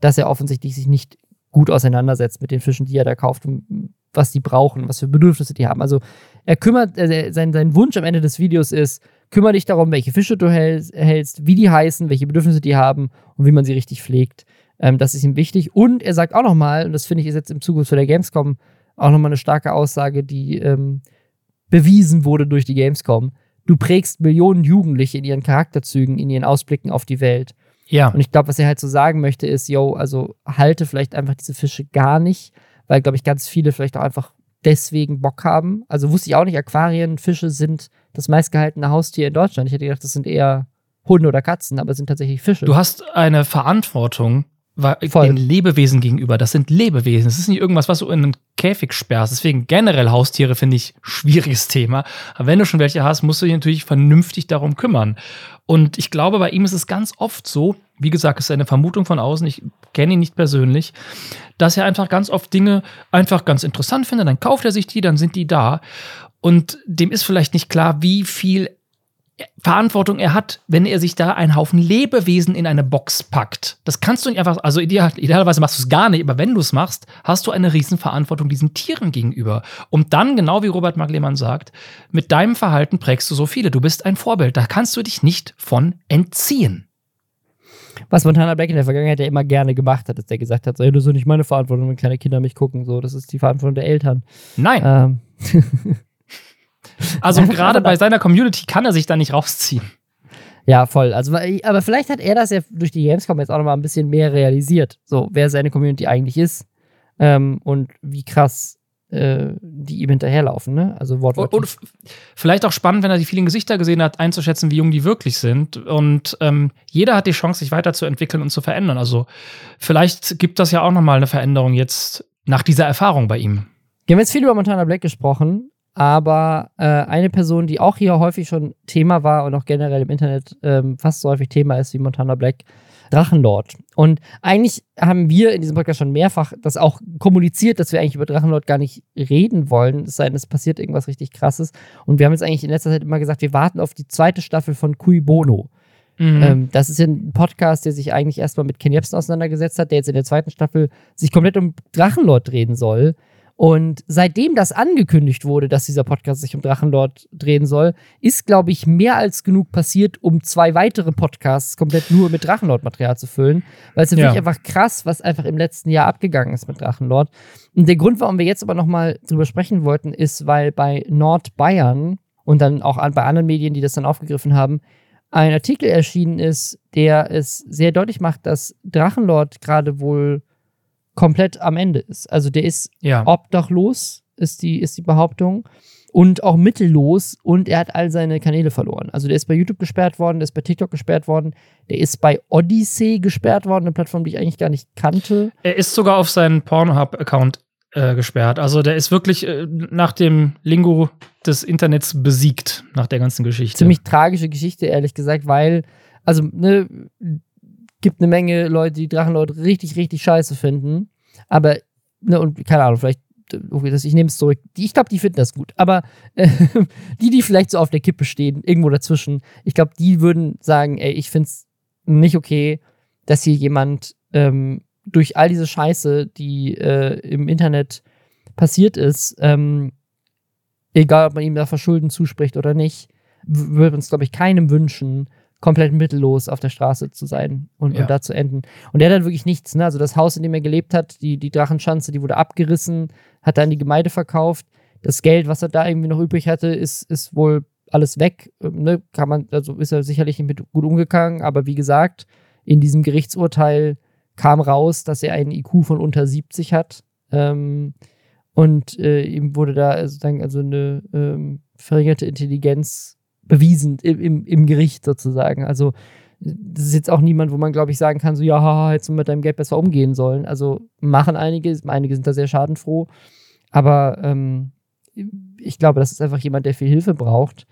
dass er offensichtlich sich nicht gut auseinandersetzt mit den Fischen, die er da kauft und was die brauchen, was für Bedürfnisse die haben. Also er kümmert, äh, sein, sein Wunsch am Ende des Videos ist, kümmere dich darum, welche Fische du hältst, wie die heißen, welche Bedürfnisse die haben und wie man sie richtig pflegt. Ähm, das ist ihm wichtig. Und er sagt auch nochmal, und das finde ich ist jetzt im Zuge zu der Gamescom auch nochmal eine starke Aussage, die ähm, bewiesen wurde durch die Gamescom. Du prägst Millionen Jugendliche in ihren Charakterzügen, in ihren Ausblicken auf die Welt. Ja. Und ich glaube, was er halt so sagen möchte, ist, yo, also halte vielleicht einfach diese Fische gar nicht, weil, glaube ich, ganz viele vielleicht auch einfach deswegen Bock haben. Also wusste ich auch nicht, Aquarien, Fische sind das meistgehaltene Haustier in Deutschland. Ich hätte gedacht, das sind eher Hunde oder Katzen, aber es sind tatsächlich Fische. Du hast eine Verantwortung Voll. den Lebewesen gegenüber. Das sind Lebewesen. Es ist nicht irgendwas, was du in einen Käfig sperrst. Deswegen generell Haustiere finde ich schwieriges Thema. Aber wenn du schon welche hast, musst du dich natürlich vernünftig darum kümmern. Und ich glaube, bei ihm ist es ganz oft so, wie gesagt, ist eine Vermutung von außen, ich kenne ihn nicht persönlich, dass er einfach ganz oft Dinge einfach ganz interessant findet, dann kauft er sich die, dann sind die da. Und dem ist vielleicht nicht klar, wie viel Verantwortung er hat, wenn er sich da einen Haufen Lebewesen in eine Box packt. Das kannst du nicht einfach, also ideal, idealerweise machst du es gar nicht, aber wenn du es machst, hast du eine Riesenverantwortung diesen Tieren gegenüber. Und dann, genau wie Robert Maglemann sagt, mit deinem Verhalten prägst du so viele. Du bist ein Vorbild. Da kannst du dich nicht von entziehen. Was Montana Black in der Vergangenheit ja immer gerne gemacht hat, ist, der gesagt hat, so, hey, das ist nicht meine Verantwortung, wenn kleine Kinder mich gucken. So, das ist die Verantwortung der Eltern. Nein. Ähm. Also gerade bei seiner Community kann er sich da nicht rausziehen. Ja, voll. Also, aber vielleicht hat er das ja durch die Gamescom jetzt auch nochmal ein bisschen mehr realisiert. So, wer seine Community eigentlich ist ähm, und wie krass äh, die ihm hinterherlaufen, ne? Also wortwörtlich. Und, und vielleicht auch spannend, wenn er die vielen Gesichter gesehen hat, einzuschätzen, wie jung die wirklich sind. Und ähm, jeder hat die Chance, sich weiterzuentwickeln und zu verändern. Also vielleicht gibt das ja auch nochmal eine Veränderung jetzt nach dieser Erfahrung bei ihm. Wir haben jetzt viel über Montana Black gesprochen, aber äh, eine Person, die auch hier häufig schon Thema war und auch generell im Internet ähm, fast so häufig Thema ist wie Montana Black, Drachenlord. Und eigentlich haben wir in diesem Podcast schon mehrfach das auch kommuniziert, dass wir eigentlich über Drachenlord gar nicht reden wollen, es sei denn, es passiert irgendwas richtig krasses. Und wir haben jetzt eigentlich in letzter Zeit immer gesagt, wir warten auf die zweite Staffel von Cui Bono. Mhm. Ähm, das ist ja ein Podcast, der sich eigentlich erstmal mit Ken Jebsen auseinandergesetzt hat, der jetzt in der zweiten Staffel sich komplett um Drachenlord drehen soll. Und seitdem das angekündigt wurde, dass dieser Podcast sich um Drachenlord drehen soll, ist, glaube ich, mehr als genug passiert, um zwei weitere Podcasts komplett nur mit Drachenlord-Material zu füllen. Weil es ist ja. wirklich einfach krass, was einfach im letzten Jahr abgegangen ist mit Drachenlord. Und der Grund, warum wir jetzt aber nochmal drüber sprechen wollten, ist, weil bei Nordbayern und dann auch bei anderen Medien, die das dann aufgegriffen haben, ein Artikel erschienen ist, der es sehr deutlich macht, dass Drachenlord gerade wohl komplett am Ende ist. Also der ist ja. obdachlos, ist die, ist die Behauptung. Und auch mittellos und er hat all seine Kanäle verloren. Also der ist bei YouTube gesperrt worden, der ist bei TikTok gesperrt worden, der ist bei Odyssey gesperrt worden, eine Plattform, die ich eigentlich gar nicht kannte. Er ist sogar auf seinen Pornhub-Account äh, gesperrt. Also der ist wirklich äh, nach dem Lingo des Internets besiegt, nach der ganzen Geschichte. Ziemlich tragische Geschichte, ehrlich gesagt, weil, also, ne, gibt eine Menge Leute, die Drachenlord richtig, richtig scheiße finden. Aber, ne, und keine Ahnung, vielleicht, ich nehme es zurück. Ich glaube, die finden das gut. Aber äh, die, die vielleicht so auf der Kippe stehen, irgendwo dazwischen, ich glaube, die würden sagen, ey, ich finde es nicht okay, dass hier jemand ähm, durch all diese Scheiße, die äh, im Internet passiert ist, ähm, egal ob man ihm da Verschulden zuspricht oder nicht, würde uns, glaube ich, keinem wünschen, komplett mittellos auf der Straße zu sein und, ja. und da zu enden. Und er hat wirklich nichts. Ne? Also das Haus, in dem er gelebt hat, die, die Drachenschanze, die wurde abgerissen, hat dann die Gemeinde verkauft. Das Geld, was er da irgendwie noch übrig hatte, ist, ist wohl alles weg. Ähm, ne? Kann man, also ist er sicherlich nicht mit gut umgegangen, aber wie gesagt, in diesem Gerichtsurteil kam raus, dass er einen IQ von unter 70 hat. Ähm, und äh, ihm wurde da sozusagen also eine ähm, verringerte Intelligenz bewiesen im, im, im Gericht sozusagen. Also das ist jetzt auch niemand, wo man, glaube ich, sagen kann, so, ja, haha, hättest du mit deinem Geld besser umgehen sollen. Also machen einige, einige sind da sehr schadenfroh. Aber ähm, ich glaube, das ist einfach jemand, der viel Hilfe braucht.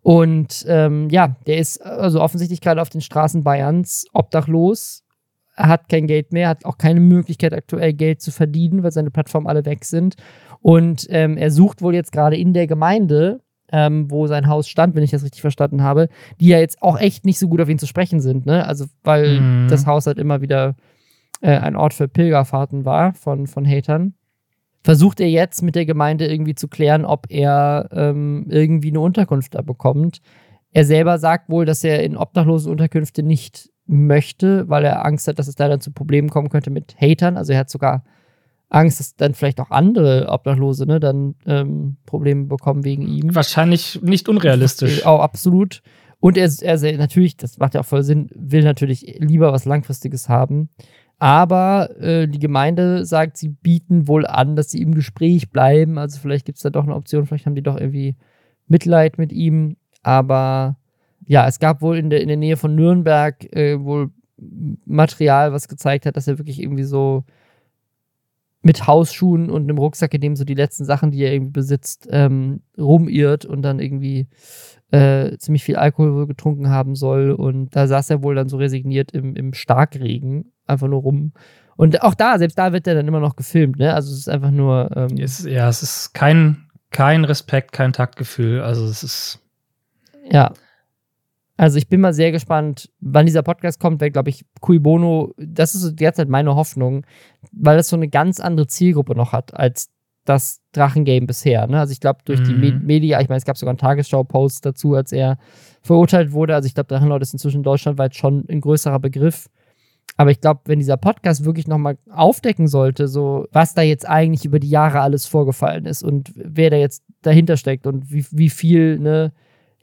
Und ähm, ja, der ist also offensichtlich gerade auf den Straßen Bayerns obdachlos. Hat kein Geld mehr, hat auch keine Möglichkeit, aktuell Geld zu verdienen, weil seine Plattformen alle weg sind. Und ähm, er sucht wohl jetzt gerade in der Gemeinde ähm, wo sein Haus stand, wenn ich das richtig verstanden habe, die ja jetzt auch echt nicht so gut auf ihn zu sprechen sind, ne? Also, weil mhm. das Haus halt immer wieder äh, ein Ort für Pilgerfahrten war von, von Hatern. Versucht er jetzt mit der Gemeinde irgendwie zu klären, ob er ähm, irgendwie eine Unterkunft da bekommt. Er selber sagt wohl, dass er in obdachlosen Unterkünfte nicht möchte, weil er Angst hat, dass es da dann zu Problemen kommen könnte mit Hatern. Also er hat sogar Angst, dass dann vielleicht auch andere Obdachlose ne, dann ähm, Probleme bekommen wegen ihm. Wahrscheinlich nicht unrealistisch. Auch absolut. Und er, er natürlich, das macht ja auch voll Sinn, will natürlich lieber was Langfristiges haben. Aber äh, die Gemeinde sagt, sie bieten wohl an, dass sie im Gespräch bleiben. Also vielleicht gibt es da doch eine Option, vielleicht haben die doch irgendwie Mitleid mit ihm. Aber ja, es gab wohl in der, in der Nähe von Nürnberg äh, wohl Material, was gezeigt hat, dass er wirklich irgendwie so mit Hausschuhen und einem Rucksack, in dem so die letzten Sachen, die er irgendwie besitzt, ähm, rumirrt und dann irgendwie äh, ziemlich viel Alkohol getrunken haben soll. Und da saß er wohl dann so resigniert im, im Starkregen, einfach nur rum. Und auch da, selbst da wird er dann immer noch gefilmt, ne? Also es ist einfach nur. Ähm, es, ja, es ist kein, kein Respekt, kein Taktgefühl. Also es ist. Ja. Also ich bin mal sehr gespannt, wann dieser Podcast kommt, weil, glaube ich, Cui Bono, das ist derzeit meine Hoffnung, weil es so eine ganz andere Zielgruppe noch hat als das Drachengame bisher. Ne? Also ich glaube, durch mhm. die Med Media, ich meine, es gab sogar einen Tagesschau-Post dazu, als er verurteilt wurde. Also ich glaube, Drachenlord ist inzwischen deutschlandweit schon ein größerer Begriff. Aber ich glaube, wenn dieser Podcast wirklich nochmal aufdecken sollte, so was da jetzt eigentlich über die Jahre alles vorgefallen ist und wer da jetzt dahinter steckt und wie, wie viel, ne,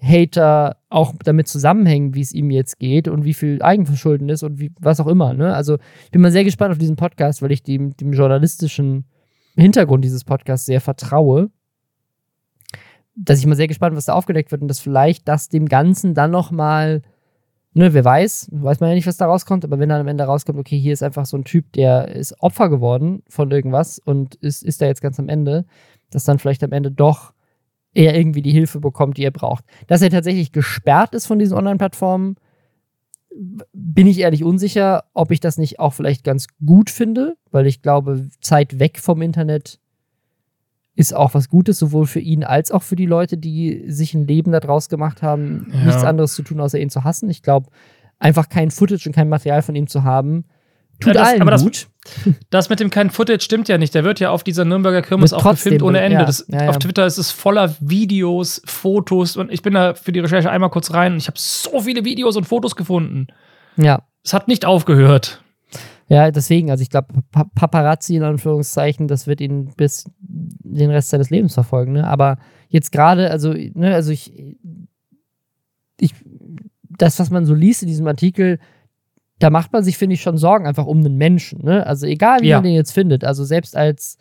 Hater auch damit zusammenhängen, wie es ihm jetzt geht und wie viel Eigenverschulden ist und wie, was auch immer. Ne? Also ich bin mal sehr gespannt auf diesen Podcast, weil ich dem, dem journalistischen Hintergrund dieses Podcasts sehr vertraue, dass ich mal sehr gespannt, was da aufgedeckt wird und dass vielleicht das dem Ganzen dann noch mal, ne, wer weiß, weiß man ja nicht, was da rauskommt, aber wenn dann am Ende rauskommt, okay, hier ist einfach so ein Typ, der ist Opfer geworden von irgendwas und ist, ist da jetzt ganz am Ende, dass dann vielleicht am Ende doch er irgendwie die Hilfe bekommt, die er braucht. Dass er tatsächlich gesperrt ist von diesen Online-Plattformen, bin ich ehrlich unsicher, ob ich das nicht auch vielleicht ganz gut finde, weil ich glaube, Zeit weg vom Internet ist auch was Gutes, sowohl für ihn als auch für die Leute, die sich ein Leben daraus gemacht haben, Ja. nichts anderes zu tun, außer ihn zu hassen. Ich glaube, einfach kein Footage und kein Material von ihm zu haben, tut Ja, das- allen aber das- gut. Das mit dem keinen Footage stimmt ja nicht. Der wird ja auf dieser Nürnberger Kirmes auch gefilmt ohne Ende. ja, Das, ja. Auf Twitter ist es voller Videos, Fotos und ich bin da für die Recherche einmal kurz rein und ich habe so viele Videos und Fotos gefunden. Ja. Es hat nicht aufgehört. Ja, deswegen, also ich glaube, Pa- Paparazzi in Anführungszeichen, das wird ihn bis den Rest seines Lebens verfolgen, ne? Aber jetzt gerade, also, ne, also ich, ich, das, was man so liest in diesem Artikel, da macht man sich, finde ich, schon Sorgen einfach um einen Menschen, ne? Also egal, wie Ja. man den jetzt findet, also selbst als,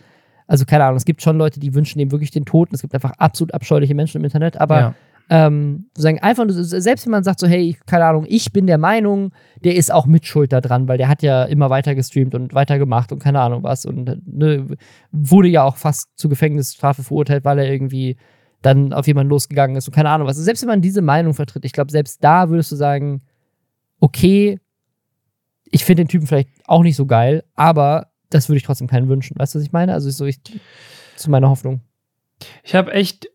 also keine Ahnung, es gibt schon Leute, die wünschen ihm wirklich den Toten, es gibt einfach absolut abscheuliche Menschen im Internet, aber ja. ähm, einfach, selbst wenn man sagt so, hey, keine Ahnung, ich bin der Meinung, der ist auch Mitschuld da dran, weil der hat ja immer weiter gestreamt und weiter gemacht und keine Ahnung was und ne, wurde ja auch fast zu Gefängnisstrafe verurteilt, weil er irgendwie dann auf jemanden losgegangen ist und keine Ahnung was. Also selbst wenn man diese Meinung vertritt, ich glaube, selbst da würdest du sagen, okay, ich finde den Typen vielleicht auch nicht so geil, aber das würde ich trotzdem keinen wünschen. Weißt du, was ich meine? Also so ich, zu meiner Hoffnung. Ich habe echt,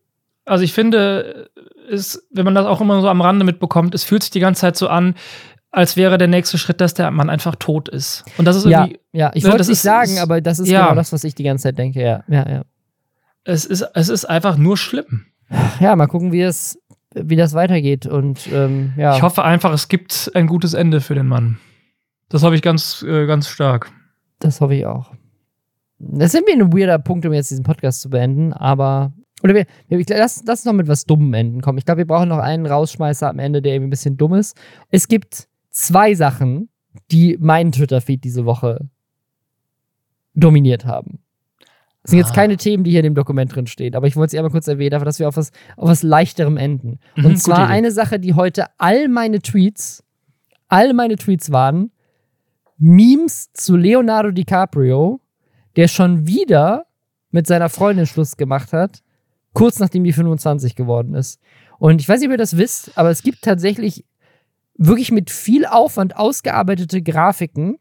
also ich finde, es, wenn man das auch immer so am Rande mitbekommt, es fühlt sich die ganze Zeit so an, als wäre der nächste Schritt, dass der Mann einfach tot ist. Und das ist Ja, irgendwie, ja, ich Ne, wollte das es nicht ist- sagen, ist- aber das ist ja. genau das, was ich die ganze Zeit denke, ja. Ja, ja. es ist, es ist einfach nur schlimm. ja mal gucken, wie es, wie das weitergeht. Und ähm, ja. Ich hoffe einfach, es gibt ein gutes Ende für den Mann. Das hoffe ich ganz, äh, ganz stark. Das hoffe ich auch. Das ist irgendwie ein weirder Punkt, um jetzt diesen Podcast zu beenden, aber. Oder wir, wir lass, lass noch mit was Dummem enden kommen. Ich glaube, wir brauchen noch einen Rausschmeißer am Ende, der irgendwie ein bisschen dumm ist. Es gibt zwei Sachen, die meinen Twitter-Feed diese Woche dominiert haben. Das sind jetzt Ah. keine Themen, die hier in dem Dokument drin stehen, aber ich wollte sie einmal kurz erwähnen, dafür, dass wir auf was, auf was Leichterem enden. Mhm, Und gute zwar eine Sache, die heute all meine Tweets, all meine Tweets waren, Memes zu Leonardo DiCaprio, der schon wieder mit seiner Freundin Schluss gemacht hat, kurz nachdem die 25 geworden ist. Und ich weiß nicht, ob ihr das wisst, aber es gibt tatsächlich wirklich mit viel Aufwand ausgearbeitete Grafiken,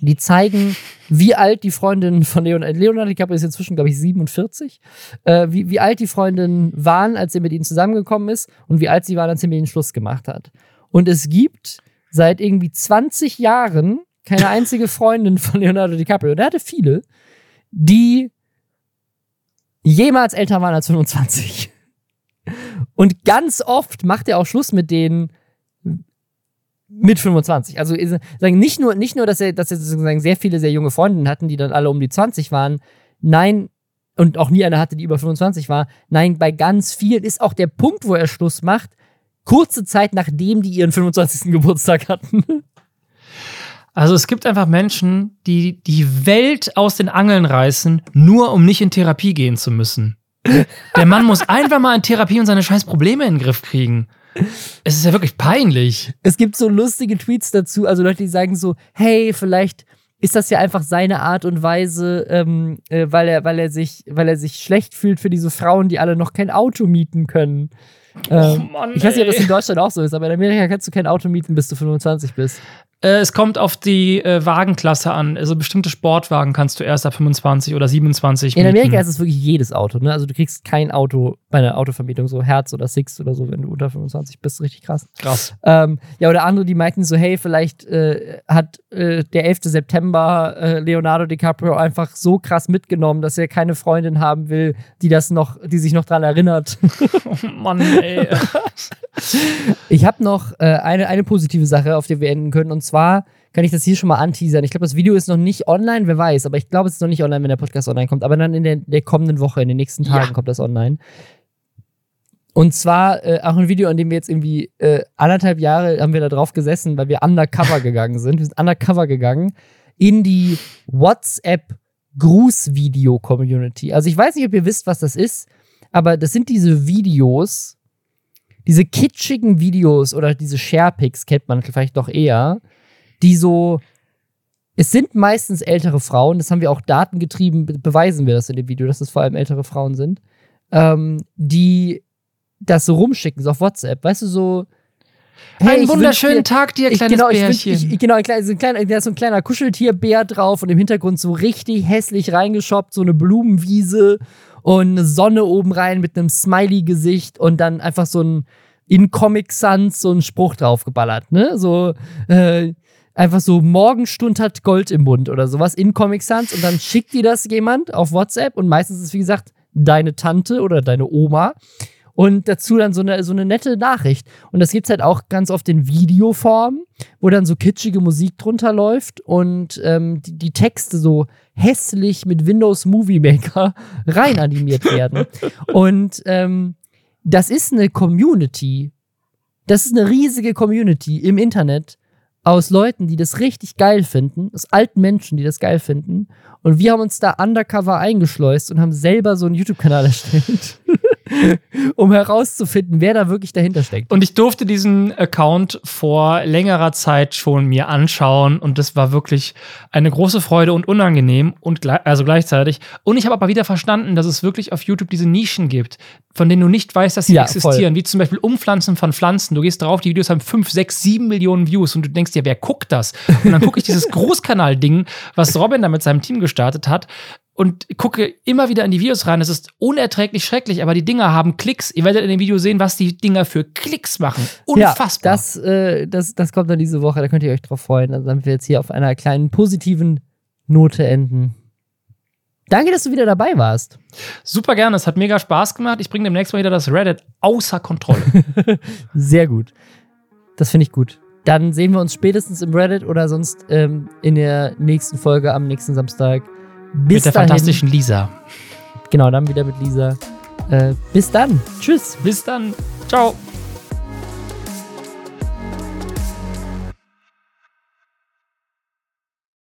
die zeigen, wie alt die Freundin von Leonardo, Leonardo DiCaprio ist inzwischen, glaube ich, 47, äh, wie, wie alt die Freundinnen waren, als er mit ihnen zusammengekommen ist und wie alt sie waren, als er mit ihnen Schluss gemacht hat. Und es gibt seit irgendwie 20 Jahren keine einzige Freundin von Leonardo DiCaprio, der hatte viele, die jemals älter waren als 25. Und ganz oft macht er auch Schluss mit denen mit 25. Also nicht nur, nicht nur, dass er, dass er sozusagen sehr viele sehr junge Freundinnen hatten, die dann alle um die 20 waren. Nein, und auch nie eine hatte, die über 25 war. Nein, bei ganz vielen ist auch der Punkt, wo er Schluss macht, kurze Zeit nachdem die ihren 25. Geburtstag hatten. Also es gibt einfach Menschen, die die Welt aus den Angeln reißen, nur um nicht in Therapie gehen zu müssen. Der Mann muss einfach mal in Therapie und seine scheiß Probleme in den Griff kriegen. Es ist ja wirklich peinlich. Es gibt so lustige Tweets dazu, also Leute, die sagen so, hey, vielleicht ist das ja einfach seine Art und Weise, ähm, äh, weil, er, weil, er sich, weil er sich schlecht fühlt für diese Frauen, die alle noch kein Auto mieten können. Ähm, Mann, ich weiß nicht, ob das in Deutschland auch so ist, aber in Amerika kannst du kein Auto mieten, bis du 25 bist. Äh, es kommt auf die äh, Wagenklasse an. Also bestimmte Sportwagen kannst du erst ab 25 oder 27 In Amerika mieten. ist es wirklich jedes Auto, ne? Also du kriegst kein Auto bei einer Autovermietung, so Herz oder Six oder so, wenn du unter 25 bist, richtig krass. krass. Ähm, ja, oder andere, die meinten so, hey, vielleicht äh, hat äh, der 11. September äh, Leonardo DiCaprio einfach so krass mitgenommen, dass er keine Freundin haben will, die das noch, die sich noch dran erinnert. Oh Mann, ey. Ich habe noch äh, eine, eine positive Sache, auf die wir enden können. Und zwar kann ich das hier schon mal anteasern. Ich glaube, das Video ist noch nicht online, wer weiß, aber ich glaube, es ist noch nicht online, wenn der Podcast online kommt. Aber dann in der, der kommenden Woche, in den nächsten Tagen Ja. kommt das online. Und zwar äh, auch ein Video, an dem wir jetzt irgendwie äh, anderthalb Jahre haben wir da drauf gesessen, weil wir undercover gegangen sind. Wir sind undercover gegangen in die WhatsApp Grußvideo-Community. Also ich weiß nicht, ob ihr wisst, was das ist, aber das sind diese Videos, diese kitschigen Videos oder diese Sharepics kennt man vielleicht doch eher, die so es sind meistens ältere Frauen, das haben wir auch datengetrieben, beweisen wir das in dem Video, dass es vor allem ältere Frauen sind, ähm, die das so rumschicken, so auf WhatsApp, weißt du, so. Hey, Einen wunderschönen dir, Tag dir, kleines genau, ich, genau, Bärchen. Ich, ich, genau, ein kleiner, so ein kleiner, da ist so ein kleiner Kuscheltierbär drauf und im Hintergrund so richtig hässlich reingeschoppt, so eine Blumenwiese und eine Sonne oben rein mit einem Smiley-Gesicht und dann einfach so ein in Comic Sans so ein Spruch draufgeballert, ne? So, äh, einfach so Morgenstund hat Gold im Mund oder sowas in Comic Sans und dann schickt dir das jemand auf WhatsApp und meistens ist es, wie gesagt, deine Tante oder deine Oma und dazu dann so eine, so eine nette Nachricht. Und das gibt es halt auch ganz oft in Videoform, wo dann so kitschige Musik drunter läuft und ähm, die, die, Texte so hässlich mit Windows Movie Maker rein animiert werden. und ähm, das ist eine Community. Das ist eine riesige Community im Internet, aus Leuten, die das richtig geil finden, aus alten Menschen, die das geil finden. Und wir haben uns da undercover eingeschleust und haben selber so einen YouTube-Kanal erstellt. um herauszufinden, wer da wirklich dahinter steckt. Und ich durfte diesen Account vor längerer Zeit schon mir anschauen und das war wirklich eine große Freude und unangenehm und also gleichzeitig. Und ich habe aber wieder verstanden, dass es wirklich auf YouTube diese Nischen gibt, von denen du nicht weißt, dass sie ja, existieren, voll. wie zum Beispiel Umpflanzen von Pflanzen. Du gehst drauf, die Videos haben 5, 6, 7 Millionen Views und du denkst dir, wer guckt das? Und dann gucke ich dieses Großkanal-Ding, was Robin da mit seinem Team gestartet hat und gucke immer wieder in die Videos rein. Es ist unerträglich schrecklich, aber die Dinger haben Klicks. Ihr werdet in dem Video sehen, was die Dinger für Klicks machen. Unfassbar. Ja, das, äh, das, das kommt dann diese Woche, da könnt ihr euch drauf freuen. Dann sind wir jetzt hier auf einer kleinen positiven Note enden. Danke, dass du wieder dabei warst. Super gerne, es hat mega Spaß gemacht. Ich bringe demnächst mal wieder das Reddit außer Kontrolle. Sehr gut. Das finde ich gut. Dann sehen wir uns spätestens im Reddit oder sonst ähm, in der nächsten Folge am nächsten Samstag. Bis mit der dahin. fantastischen Lisa. Genau, dann wieder mit Lisa. Äh, bis dann. Tschüss. Bis dann. Ciao.